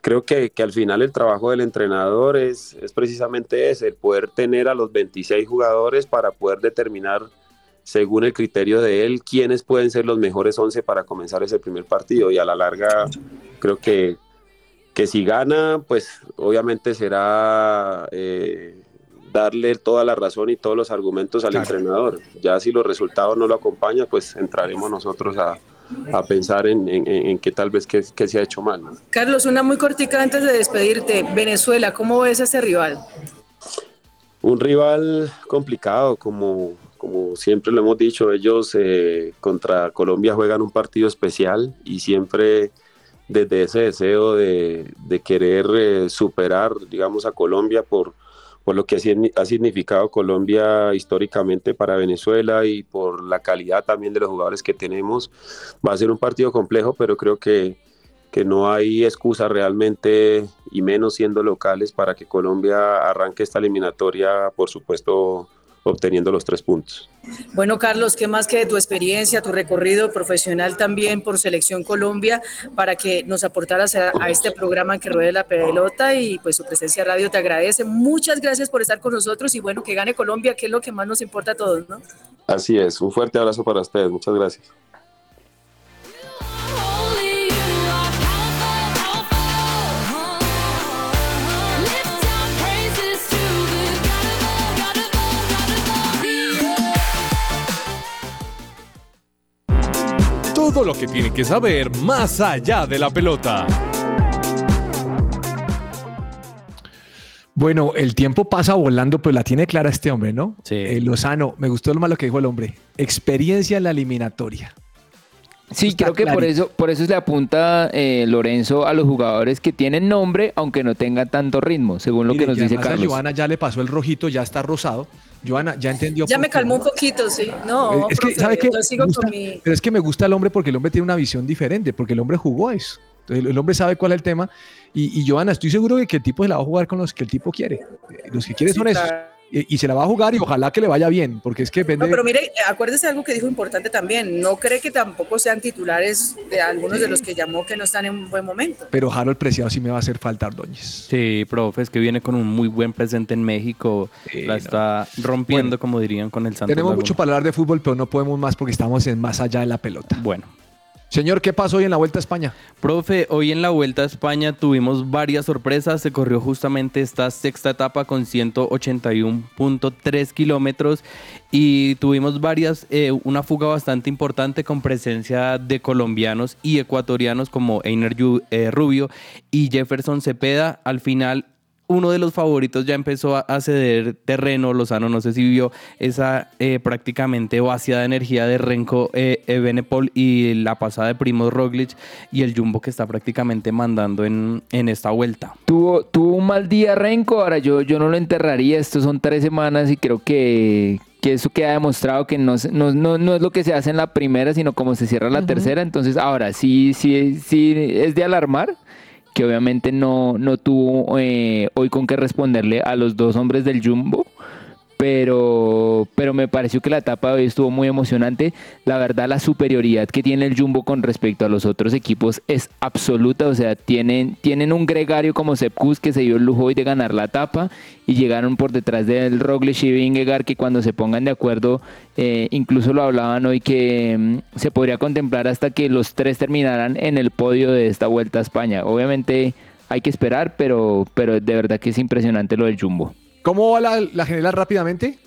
creo que, al final el trabajo del entrenador es, es precisamente ese, el poder tener a los 26 jugadores para poder determinar según el criterio de él quiénes pueden ser los mejores 11 para comenzar ese primer partido y a la larga creo que que si gana, pues obviamente será eh, darle toda la razón y todos los argumentos al entrenador. Ya si los resultados no lo acompañan, pues entraremos nosotros a, a pensar en, en, en qué tal vez que, se ha hecho mal. Carlos, una muy cortica antes de despedirte. Venezuela, ¿cómo ves a este rival? Un rival complicado, como, como siempre lo hemos dicho, ellos eh, contra Colombia juegan un partido especial y siempre desde ese deseo de, de querer eh, superar, digamos, a Colombia por, por lo que ha significado Colombia históricamente para Venezuela y por la calidad también de los jugadores que tenemos. Va a ser un partido complejo, pero creo que, que no hay excusa realmente, y menos siendo locales, para que Colombia arranque esta eliminatoria, por supuesto, obteniendo los tres puntos. Bueno, Carlos, ¿qué más que de tu experiencia, tu recorrido profesional también por Selección Colombia, para que nos aportaras a, este programa que ruede la pelota y pues su presencia radio te agradece. Muchas gracias por estar con nosotros y bueno, que gane Colombia, que es lo que más nos importa a todos, ¿no? Así es, un fuerte abrazo para ustedes, muchas gracias. Todo lo que tiene que saber más allá de la pelota. Bueno, el tiempo pasa volando, pero la tiene clara este hombre, ¿no? Sí. Eh, Lozano, me gustó lo malo que dijo el hombre. Experiencia en la eliminatoria. Sí, creo que por eso, por eso se le apunta eh, Lorenzo a los jugadores que tienen nombre, aunque no tengan tanto ritmo, según lo que nos dice Carlos. A Joana ya le pasó el rojito, ya está rosado. Joana ya entendió. Ya me calmó un poquito, sí. No, es que, ¿sabe qué? Pero es que me gusta el hombre porque el hombre tiene una visión diferente, porque el hombre jugó eso. Entonces, el hombre sabe cuál es el tema. Y, y Joana, estoy seguro de que el tipo se la va a jugar con los que el tipo quiere. Los que quiere son esos y, se la va a jugar y ojalá que le vaya bien, porque es que No, pero mire, acuérdese algo que dijo importante también, no cree que tampoco sean titulares de algunos de los que llamó que no están en un buen momento. Pero Harold Preciado sí me va a hacer falta Ordóñez. Sí, profe, es que viene con un muy buen presente en México, la está rompiendo, como dirían, con el Santos Tenemos mucho para hablar de fútbol, pero no podemos más porque estamos en más allá de la pelota. Bueno, Señor, ¿qué pasó hoy en la Vuelta a España? Profe, hoy en la Vuelta a España tuvimos varias sorpresas. Se corrió justamente esta sexta etapa con 181.3 kilómetros y tuvimos varias, eh, una fuga bastante importante con presencia de colombianos y ecuatorianos como Einer eh, Rubio y Jefferson Cepeda. Al final uno de los favoritos ya empezó a, ceder terreno. Lozano, no sé si vio esa eh, prácticamente vaciada energía de Renko eh, Benepol y la pasada de Primo Roglic y el Jumbo que está prácticamente mandando en, en esta vuelta. Tuvo, tuvo un mal día Renko, ahora yo, yo no lo enterraría, estos son tres semanas y creo que, que eso queda demostrado que no, no, no, es lo que se hace en la primera, sino como se cierra la tercera. Entonces, ahora sí, sí, sí es de alarmar que obviamente no, no tuvo eh, hoy con qué responderle a los dos hombres del Jumbo pero, pero me pareció que la etapa de hoy estuvo muy emocionante. La verdad, la superioridad que tiene el Jumbo con respecto a los otros equipos es absoluta. O sea, tienen, tienen un gregario como Sepkus que se dio el lujo hoy de ganar la etapa y llegaron por detrás del Roglic y Vingegaard que cuando se pongan de acuerdo, eh, incluso lo hablaban hoy que mm, se podría contemplar hasta que los tres terminaran en el podio de esta vuelta a España. Obviamente hay que esperar, pero, pero de verdad que es impresionante lo del Jumbo. ¿Cómo va la, general rápidamente?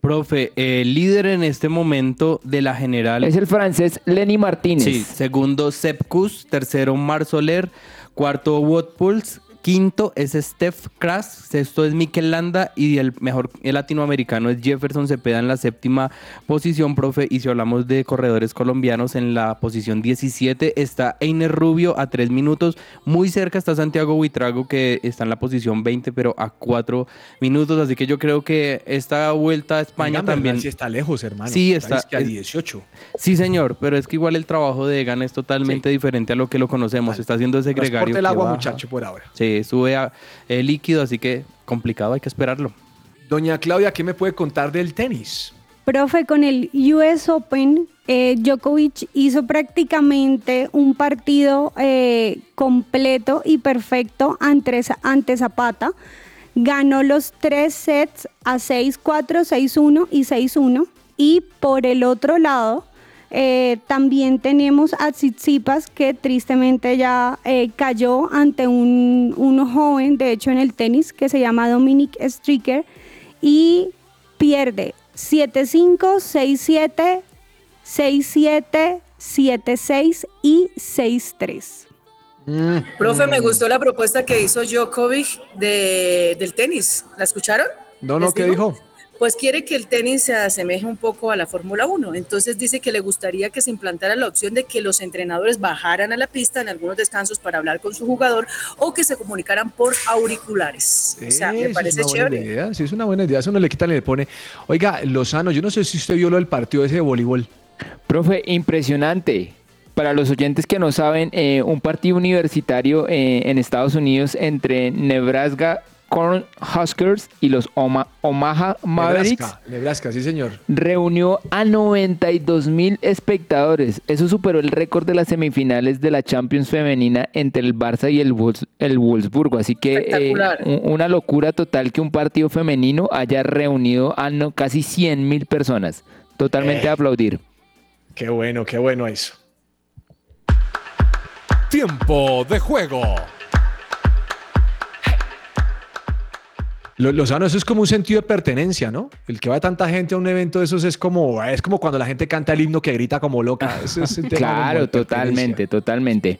Profe, el líder en este momento de la general es el francés Lenny Martínez. Sí, segundo Sepkus, tercero Mar Soler, cuarto Wotpuls, Quinto es Steph Kras, sexto es Mikel Landa y el mejor latinoamericano es Jefferson Cepeda en la séptima posición, profe. Y si hablamos de corredores colombianos, en la posición 17 está Einer Rubio a tres minutos. Muy cerca está Santiago Huitrago que está en la posición 20, pero a cuatro minutos. Así que yo creo que esta vuelta a España también. Sí está lejos, hermano. Sí, está. a 18. Sí, señor, pero es que igual el trabajo de Egan es totalmente diferente a lo que lo conocemos. Está haciendo ese gregario. el agua, muchacho, por ahora. Sí, sube a, eh, líquido, así que complicado, hay que esperarlo. Doña Claudia, ¿qué me puede contar del tenis? Profe, con el US Open, eh, Djokovic hizo prácticamente un partido eh, completo y perfecto ante, ante Zapata. Ganó los tres sets a 6-4, 6-1 y 6-1. Y por el otro lado, eh, también tenemos a Tsitsipas que tristemente ya eh, cayó ante un, joven, de hecho en el tenis, que se llama Dominic Stricker. y pierde 7-5, 6-7, 6-7, 7-6 y 6-3. Profe, me gustó la propuesta que hizo Djokovic de, del tenis. ¿La escucharon? No, no, ¿Les ¿qué dijo? Pues quiere que el tenis se asemeje un poco a la Fórmula 1. Entonces dice que le gustaría que se implantara la opción de que los entrenadores bajaran a la pista en algunos descansos para hablar con su jugador o que se comunicaran por auriculares. o sea, me parece es una buena chévere. idea, sí, es una buena idea. Eso uno le quita y le pone. Oiga, Lozano, yo no sé si usted vio lo del partido ese de voleibol. Profe, impresionante. Para los oyentes que no saben, eh, un partido universitario eh, en Estados Unidos entre Nebraska Cornhuskers y los Oma- Omaha Mavericks Nebraska, Nebraska, sí, señor. reunió a 92 mil espectadores. Eso superó el récord de las semifinales de la Champions femenina entre el Barça y el, Wolfs- el Wolfsburgo. Así que eh, una locura total que un partido femenino haya reunido a no- casi 100 mil personas. Totalmente Eh. a aplaudir. Qué bueno, qué bueno eso. Tiempo de juego. Lo- Lozano, eso es como un sentido de pertenencia, ¿no? El que va tanta gente a un evento de esos es como, es como cuando la gente canta el himno que grita como loca. Eso es como Claro, totalmente, totalmente.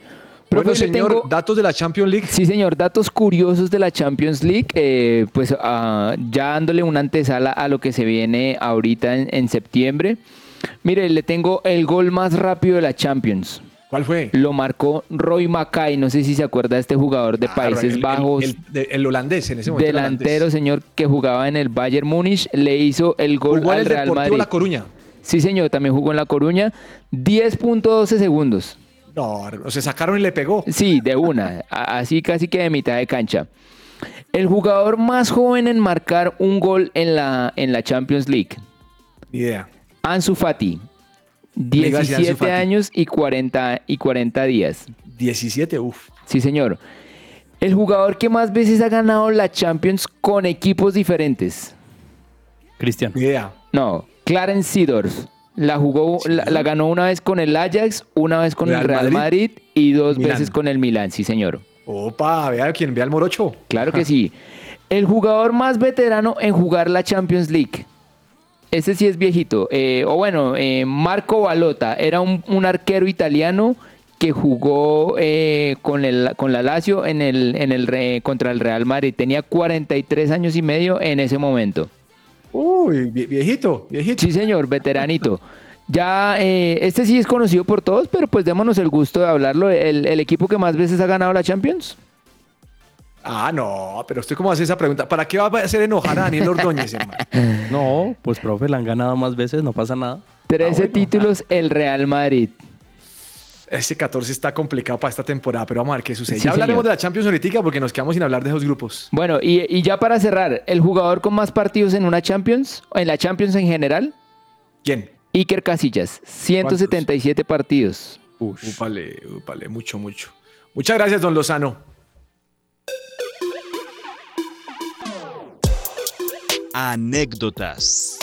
Bueno, Profe, señor, tengo- datos de la Champions League. Sí, señor, datos curiosos de la Champions League, eh, pues ah, ya dándole una antesala a lo que se viene ahorita en, en septiembre. Mire, le tengo el gol más rápido de la Champions. ¿Cuál fue? Lo marcó Roy Mackay, no sé si se acuerda de este jugador de Ah, Países el- Bajos. El, el holandés en ese momento. el delantero, señor, que jugaba en el Bayern Múnich, le hizo el gol Jugó en al el Real Madrid. La Coruña. Sí, señor, también jugó en La Coruña. 10.12 segundos. No, se sacaron y le pegó. Sí, de una, así casi que de mitad de cancha. El jugador más joven en marcar un gol en la, en la Champions League, Ni idea. Ansu Fati. Liga de Ansu 17 Fati. años y 40, y 40 días. 17, uff. Sí, señor. El jugador que más veces ha ganado la Champions con equipos diferentes. Cristian. Idea. No, Clarence Seedorf. La jugó, la, la ganó una vez con el Ajax, una vez con Real el Real Madrid, Madrid, y dos Milán. veces con el Milán, sí, señor. Opa, vea quién ve al morocho. Claro que sí. El jugador más veterano en jugar la Champions League. Este sí es viejito. Eh, o bueno, eh, Marco Balota era un, un arquero italiano que jugó eh, con, el, con la Lazio en el, en el, contra el Real Madrid. Tenía 43 años y medio en ese momento. Uy, vie- viejito, viejito. Sí, señor, veteranito. Ya, eh, este sí es conocido por todos, pero pues démonos el gusto de hablarlo. El, el equipo que más veces ha ganado la Champions. Ah, no, pero usted cómo hace esa pregunta. ¿Para qué va a hacer enojar a Daniel Ordóñez, hermano? No, pues profe, la han ganado más veces, no pasa nada. 13 títulos el Real Madrid. Este 14 está complicado para esta temporada, pero vamos a ver qué sucede. Sí, ya hablaremos señor. de la Champions ahorita porque nos quedamos sin hablar de esos grupos. Bueno, y, y ya para cerrar, el jugador con más partidos en una Champions, en la Champions en general, ¿Quién? Iker Casillas, 177 partidos. Úpale, úpale, mucho, mucho. Muchas gracias, don Lozano. Anécdotas.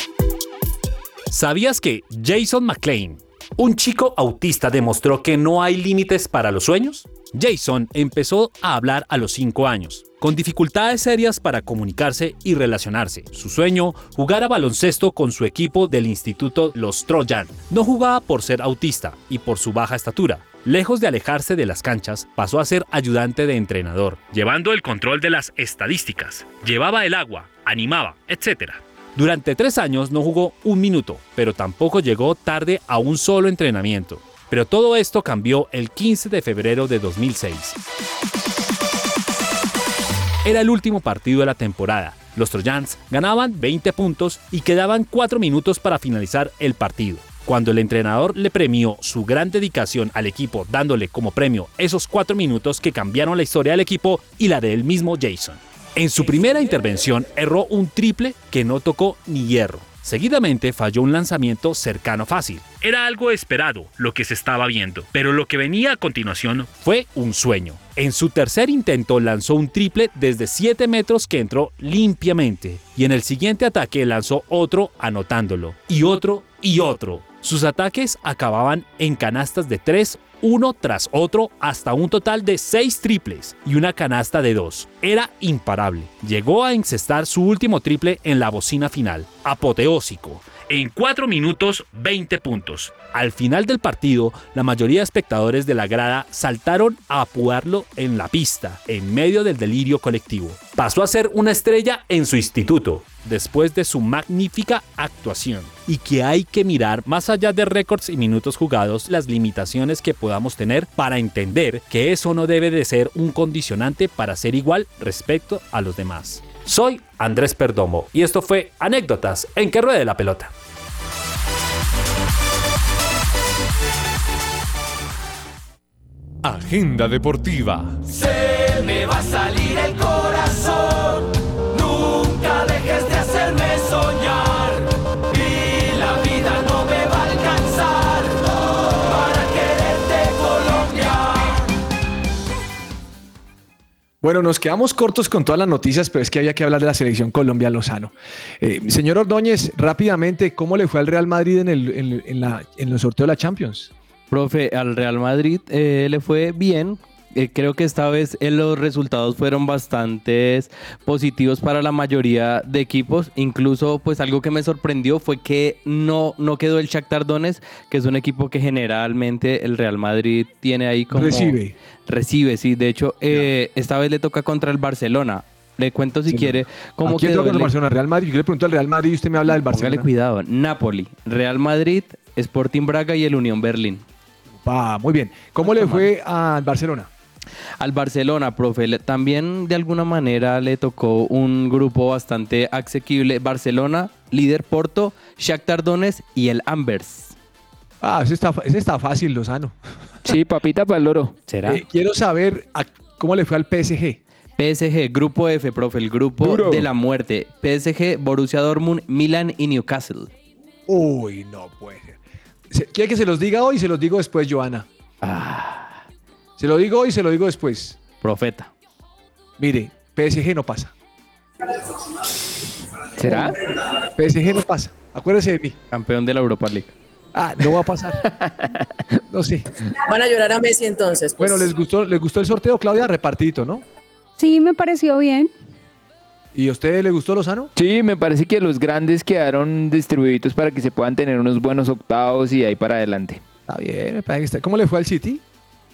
¿Sabías que Jason McClain, un chico autista, demostró que no hay límites para los sueños? Jason empezó a hablar a los 5 años, con dificultades serias para comunicarse y relacionarse. Su sueño, jugar a baloncesto con su equipo del instituto Los Trojan. No jugaba por ser autista y por su baja estatura. Lejos de alejarse de las canchas, pasó a ser ayudante de entrenador, llevando el control de las estadísticas. Llevaba el agua, animaba, etc. Durante tres años no jugó un minuto, pero tampoco llegó tarde a un solo entrenamiento. Pero todo esto cambió el 15 de febrero de 2006. Era el último partido de la temporada. Los Trojans ganaban 20 puntos y quedaban 4 minutos para finalizar el partido. Cuando el entrenador le premió su gran dedicación al equipo dándole como premio esos 4 minutos que cambiaron la historia del equipo y la del mismo Jason. En su primera intervención erró un triple que no tocó ni hierro. Seguidamente falló un lanzamiento cercano fácil. Era algo esperado lo que se estaba viendo, pero lo que venía a continuación fue un sueño. En su tercer intento lanzó un triple desde 7 metros que entró limpiamente, y en el siguiente ataque lanzó otro anotándolo, y otro y otro. Sus ataques acababan en canastas de 3 uno tras otro hasta un total de seis triples y una canasta de dos. Era imparable. Llegó a encestar su último triple en la bocina final. Apoteósico. En 4 minutos 20 puntos. Al final del partido, la mayoría de espectadores de la grada saltaron a apudarlo en la pista, en medio del delirio colectivo. Pasó a ser una estrella en su instituto, después de su magnífica actuación. Y que hay que mirar más allá de récords y minutos jugados, las limitaciones que podamos tener para entender que eso no debe de ser un condicionante para ser igual respecto a los demás. Soy Andrés Perdomo y esto fue Anécdotas en que ruede la pelota. Agenda deportiva. Se me va a salir Bueno, nos quedamos cortos con todas las noticias, pero es que había que hablar de la selección Colombia Lozano. Eh, señor Ordóñez, rápidamente, ¿cómo le fue al Real Madrid en el, en, la, en el sorteo de la Champions? Profe, al Real Madrid eh, le fue bien. Eh, creo que esta vez eh, los resultados fueron bastante positivos para la mayoría de equipos. Incluso, pues algo que me sorprendió fue que no, no quedó el Shakhtar Donetsk, que es un equipo que generalmente el Real Madrid tiene ahí como... Recibe. Recibe, sí. De hecho, eh, esta vez le toca contra el Barcelona. Le cuento si Sí, quiere cómo ¿A quién quedó toca el el- Barcelona? ¿Real Madrid? Yo le pregunto al Real Madrid y usted me habla del Póngale Barcelona. cuidado. Napoli, Real Madrid, Sporting Braga y el Unión Berlín. Pa, muy bien. ¿Cómo le fue al Barcelona? Al Barcelona, profe, también de alguna manera le tocó un grupo bastante asequible. Barcelona, líder Porto, Shakhtar Donetsk y el Ambers. Ah, ese está, ese está fácil, Lozano. Sí, papita para el loro. ¿Será? Eh, quiero saber a- cómo le fue al PSG. PSG, grupo F, profe, el grupo Duro. de la muerte. PSG, Borussia Dortmund, Milan y Newcastle. Uy, no puede ser. Se- ¿Quiere que se los diga hoy? Se los digo después, Joana. Se lo digo hoy, se lo digo después. Profeta. Mire, PSG no pasa. ¿Será? PSG no pasa. Acuérdese de mí. Campeón de la Europa League. Ah, no va a pasar. No sé. Van a llorar a Messi entonces. pues. Bueno, ¿les gustó, ¿les gustó el sorteo, Claudia? Repartidito, ¿no? Sí, me pareció bien. ¿Y a usted le gustó Lozano? Sí, me parece que los grandes quedaron distribuidos para que se puedan tener unos buenos octavos y ahí para adelante. Está bien, me parece que está. ¿Cómo le fue al City?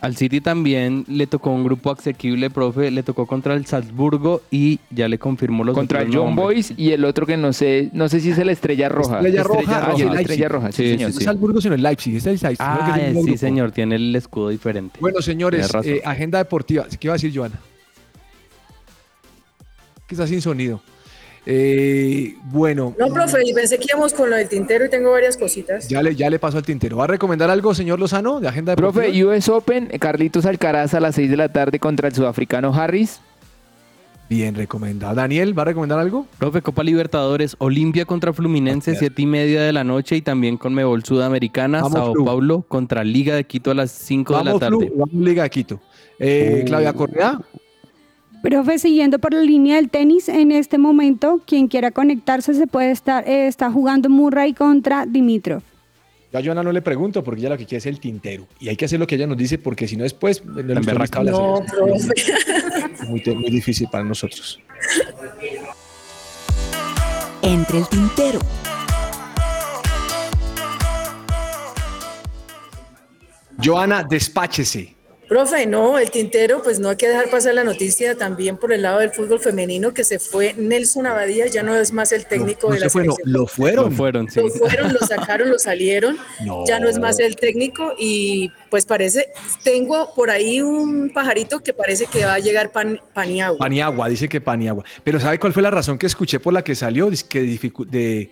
Al City también le tocó un grupo asequible, profe. Le tocó contra el Salzburgo y ya le confirmó los Contra el otros John. Boys y el otro que no sé, no sé si es el Estrella Roja. Estrella Roja, Ah, sí, la. Estrella Roja, sí, Sí, señor. No es Salzburgo, sino el Leipzig. Es el Leipzig. que Ah, es el mismo sí, grupo. señor, tiene el escudo diferente. Bueno, señores, eh, agenda deportiva. ¿Qué iba a decir Joana? Que está sin sonido. Eh, bueno, No, profe, y pensé que íbamos con lo del tintero y tengo varias cositas. ya le, ya le paso al tintero. ¿Va a recomendar algo, señor Lozano, de agenda deportiva? Profe, US Open, Carlitos Alcaraz a las 6 de la tarde contra el sudafricano Harris. Bien recomendado. Daniel, ¿va a recomendar algo? Profe, Copa Libertadores, Olimpia contra Fluminense, siete y media de la noche y también con Mebol Sudamericana, Vamos, Sao Flu. Paulo contra Liga de Quito a las 5 de la tarde. Flu, vamos Liga de Quito. Eh, Oh. Claudia Correa. Profe, siguiendo por la línea del tenis, en este momento, quien quiera conectarse se puede estar, eh, está jugando Murray contra Dimitrov. Yo a Joana no le pregunto porque ella lo que quiere es el tintero. Y hay que hacer lo que ella nos dice porque si no después no hablar. No, profe. Es muy, muy difícil para nosotros. Entre el tintero. Joana, despáchese. Profe, no, el tintero, pues no hay que dejar pasar la noticia también por el lado del fútbol femenino que se fue Nelson Abadía, ya no es más el técnico No de se la fue, no, selección. lo fueron. Lo fueron, sí. Lo fueron, lo sacaron, lo salieron, No. ya no es más el técnico y pues parece, tengo por ahí un pajarito que parece que va a llegar pan, Paniagua. Paniagua, dice que Paniagua. Pero ¿sabe cuál fue la razón que escuché por la que salió? Dice que de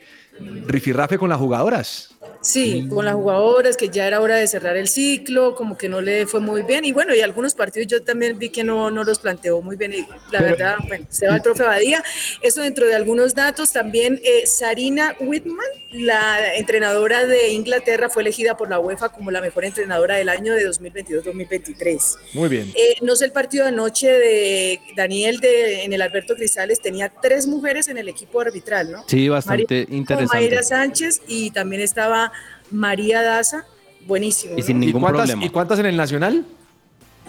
rifirrafe con las jugadoras. Sí, con las jugadoras, que ya era hora de cerrar el ciclo, como que no le fue muy bien. Y bueno, y algunos partidos yo también vi que no, no los planteó muy bien. Y la verdad, bueno, se va el profe Badía. Eso dentro de algunos datos. También eh, Sarina Whitman, la entrenadora de Inglaterra, fue elegida por la UEFA como la mejor entrenadora del año de 2022-2023. Muy bien. Eh, no sé, el partido de anoche de Daniel de, en el Alberto Cristales tenía tres mujeres en el equipo arbitral, ¿no? Sí, bastante María- interesante. Mayra Sánchez y también estaba María Daza buenísimo. Y sin ¿no? ningún cuántas, problema. ¿Y cuántas en el Nacional?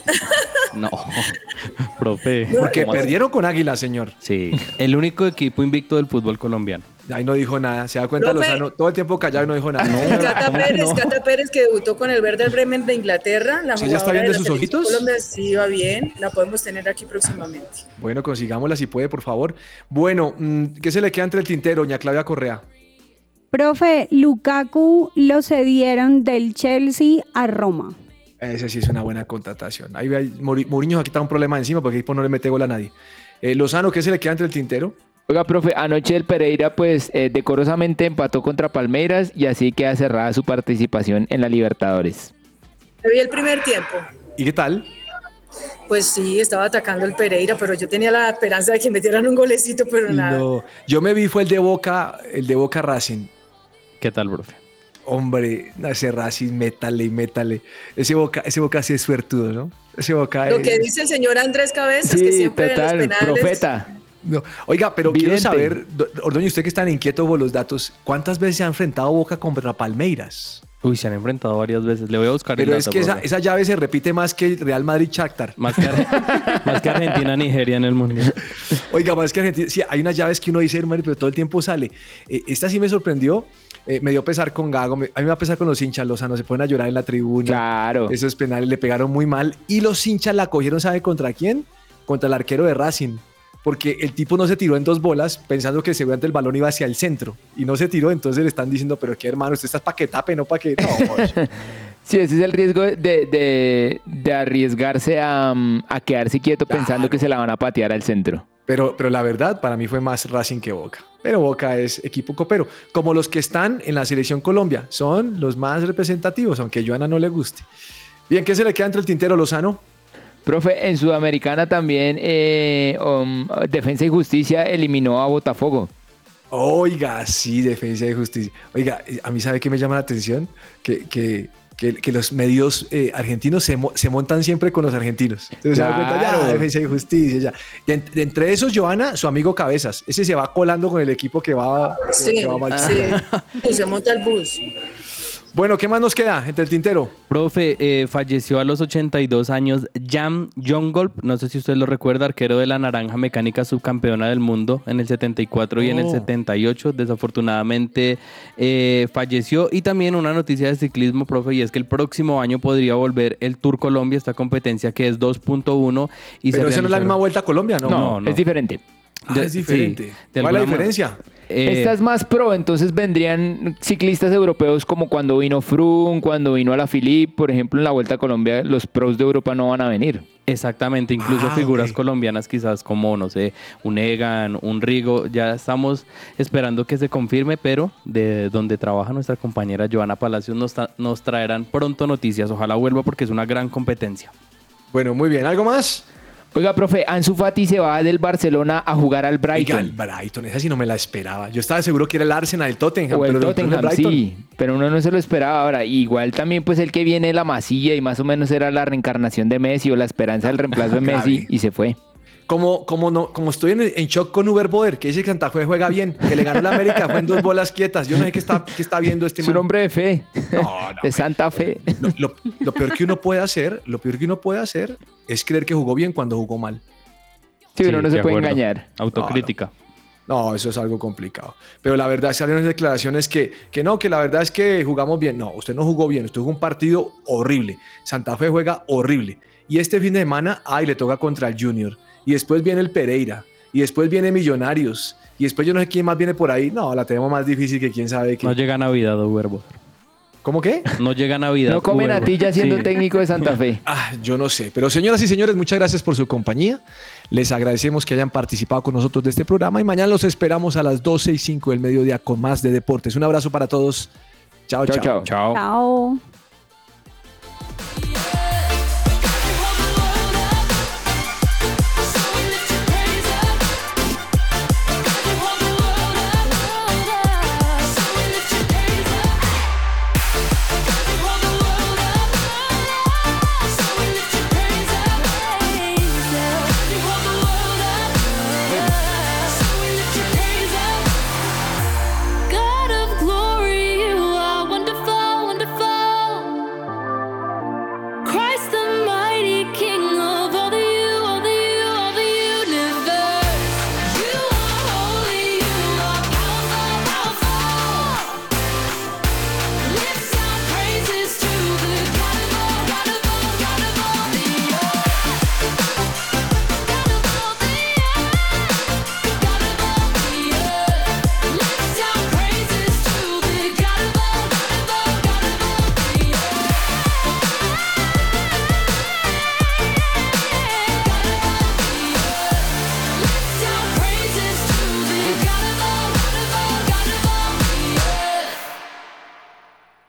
No, profe. Porque perdieron con Águila, señor. Sí, el único equipo invicto del fútbol colombiano. Ahí no dijo nada. Se da cuenta Profe. Lozano. Todo el tiempo callado y no dijo nada. Cata ¿cómo que Pérez, no? Cata Pérez que debutó con el Werder Bremen de Inglaterra. La ¿Sí ya está bien de sus ojitos? Colombia sí va bien, la podemos tener aquí próximamente. Bueno, consigámosla si puede, por favor. Bueno, mm, ¿qué se le queda entre el tintero, doña Claudia Correa? Profe, Lukaku lo cedieron del Chelsea a Roma. Esa sí es una buena contratación. Ahí Mourinho aquí está un problema encima porque equipo no le mete gol a nadie. Eh, Lozano, ¿qué se le queda entre el tintero? Oiga, profe, anoche el Pereira pues eh, decorosamente empató contra Palmeiras y así queda cerrada su participación en la Libertadores. Me vi el primer tiempo. ¿Y qué tal? Pues sí, estaba atacando el Pereira, pero yo tenía la esperanza de que metieran un golecito, pero nada. No. Yo me vi fue el de Boca, el de Boca Racing. ¿Qué tal, profe? Hombre, ese Racing, métale y métale. Ese Boca, ese Boca sí es suertudo, ¿no? Ese Boca Lo es- que dice el señor Andrés Cabezas, que Sí, siempre en los total, penales... profeta. No. Oiga, pero quiero saber, Do- Ordoño, usted que es tan inquieto por los datos, ¿cuántas veces se ha enfrentado Boca contra Palmeiras? Uy, se han enfrentado varias veces. Le voy a buscar Pero el es dato, que esa, esa llave se repite más que Real Madrid-Shakhtar. Más que, Ar- más que Argentina, Nigeria en el mundial. Oiga, más que Argentina, sí, hay unas llaves que uno dice, hermano, pero todo el tiempo sale. Eh, esta sí me sorprendió, eh, me dio pesar con Gago, me- a mí me va a pesar con los hinchas, Lozano, se ponen a llorar en la tribuna. Claro. Esos penales le pegaron muy mal y los hinchas la cogieron, ¿sabe contra quién? Contra el arquero de Racing. Porque el tipo no se tiró en dos bolas pensando que seguramente el balón iba hacia el centro y no se tiró, entonces le están diciendo, pero qué hermano, usted está para que tape, no para que... No, joder". Sí, ese es el riesgo de, de- de arriesgarse a, a quedarse quieto pensando que se la van a patear al centro. Pero, pero la verdad, para mí fue más Racing que Boca. Pero Boca es equipo copero. Como los que están en la selección Colombia, son los más representativos, aunque a Joana no le guste. Bien, ¿qué se le queda entre el tintero Lozano? Profe, en Sudamericana también eh, um, Defensa y Justicia eliminó a Botafogo. Oiga, sí, defensa de justicia. Oiga, eh, a mí sabe que me llama la atención que, que, que, que los medios eh, argentinos se, mo- se montan siempre con los argentinos. Entonces se da cuenta, ya no, defensa y justicia, ya. Y en- entre esos, Joana, su amigo Cabezas. Ese se va colando con el equipo que va, Sí, que va mal. sí. Y se monta el bus. Bueno, ¿qué más nos queda entre el tintero? Profe, eh, falleció a los 82 años Jam Jongolp, no sé si usted lo recuerda, arquero de la Naranja Mecánica subcampeona del mundo en el 74 y en el Oh. 78. Desafortunadamente eh, falleció. Y también una noticia de ciclismo, profe, y es que el próximo año podría volver el Tour Colombia, esta competencia que es 2.1. y se Pero esa no es la misma vuelta a Colombia, ¿no? No, no. es diferente. Ah, De- es diferente. sí, de ¿Cuál es la diferencia? Eh, Esta es más pro, entonces vendrían ciclistas europeos como cuando vino Froome, cuando vino a la Philippe, por ejemplo, en la Vuelta a Colombia, los pros de Europa no van a venir. Exactamente, incluso Ah, figuras colombianas quizás como, no sé, un Egan, un Rigo, ya estamos esperando que se confirme, pero de donde trabaja nuestra compañera Joana Palacios nos, tra- nos traerán pronto noticias, ojalá vuelva porque es una gran competencia. Bueno, muy bien. ¿Algo más? Oiga, profe, Ansu Fati se va del Barcelona a jugar al Oiga, el Brighton. Brighton, esa sí no me la esperaba. Yo estaba seguro que era el Arsenal, el Tottenham, O el pero Tottenham, Brighton. sí, pero uno no se lo esperaba ahora. Igual también pues el que viene la masilla y más o menos era la reencarnación de Messi o la esperanza del reemplazo de. Messi y se fue. Como, como, no, como estoy en, en shock con Uber Boder, que dice que Santa Fe juega bien, que le ganó la América, fue en dos bolas quietas. Yo no sé qué está, qué está viendo este Es un hombre de fe, No, no, de santa fe. Lo, lo- lo peor que uno puede hacer, lo peor que uno puede hacer es creer que jugó bien cuando jugó mal. Sí, uno no se puede acuerdo. engañar. Autocrítica. No, eso es algo complicado. Pero la verdad, salieron declaraciones que, que no, que la verdad es que jugamos bien. No, usted no jugó bien, usted jugó un partido horrible. Santa Fe juega horrible. Y este fin de semana, ay, le toca contra el Junior. Y después viene el Pereira. Y después viene Millonarios. Y después yo no sé quién más viene por ahí. No, la tenemos más difícil que quién sabe qué. No llega Navidad, Uberbo. ¿Cómo qué? No llega Navidad. No come Uberbo. natilla siendo Sí. técnico de Santa Fe. Ah, yo no sé. Pero señoras y señores, muchas gracias por su compañía. Les agradecemos que hayan participado con nosotros de este programa y mañana los esperamos a las 12 y 5 del mediodía con más de deportes. Un abrazo para todos. Chao, Chao, chao. chao. Chao. Chao.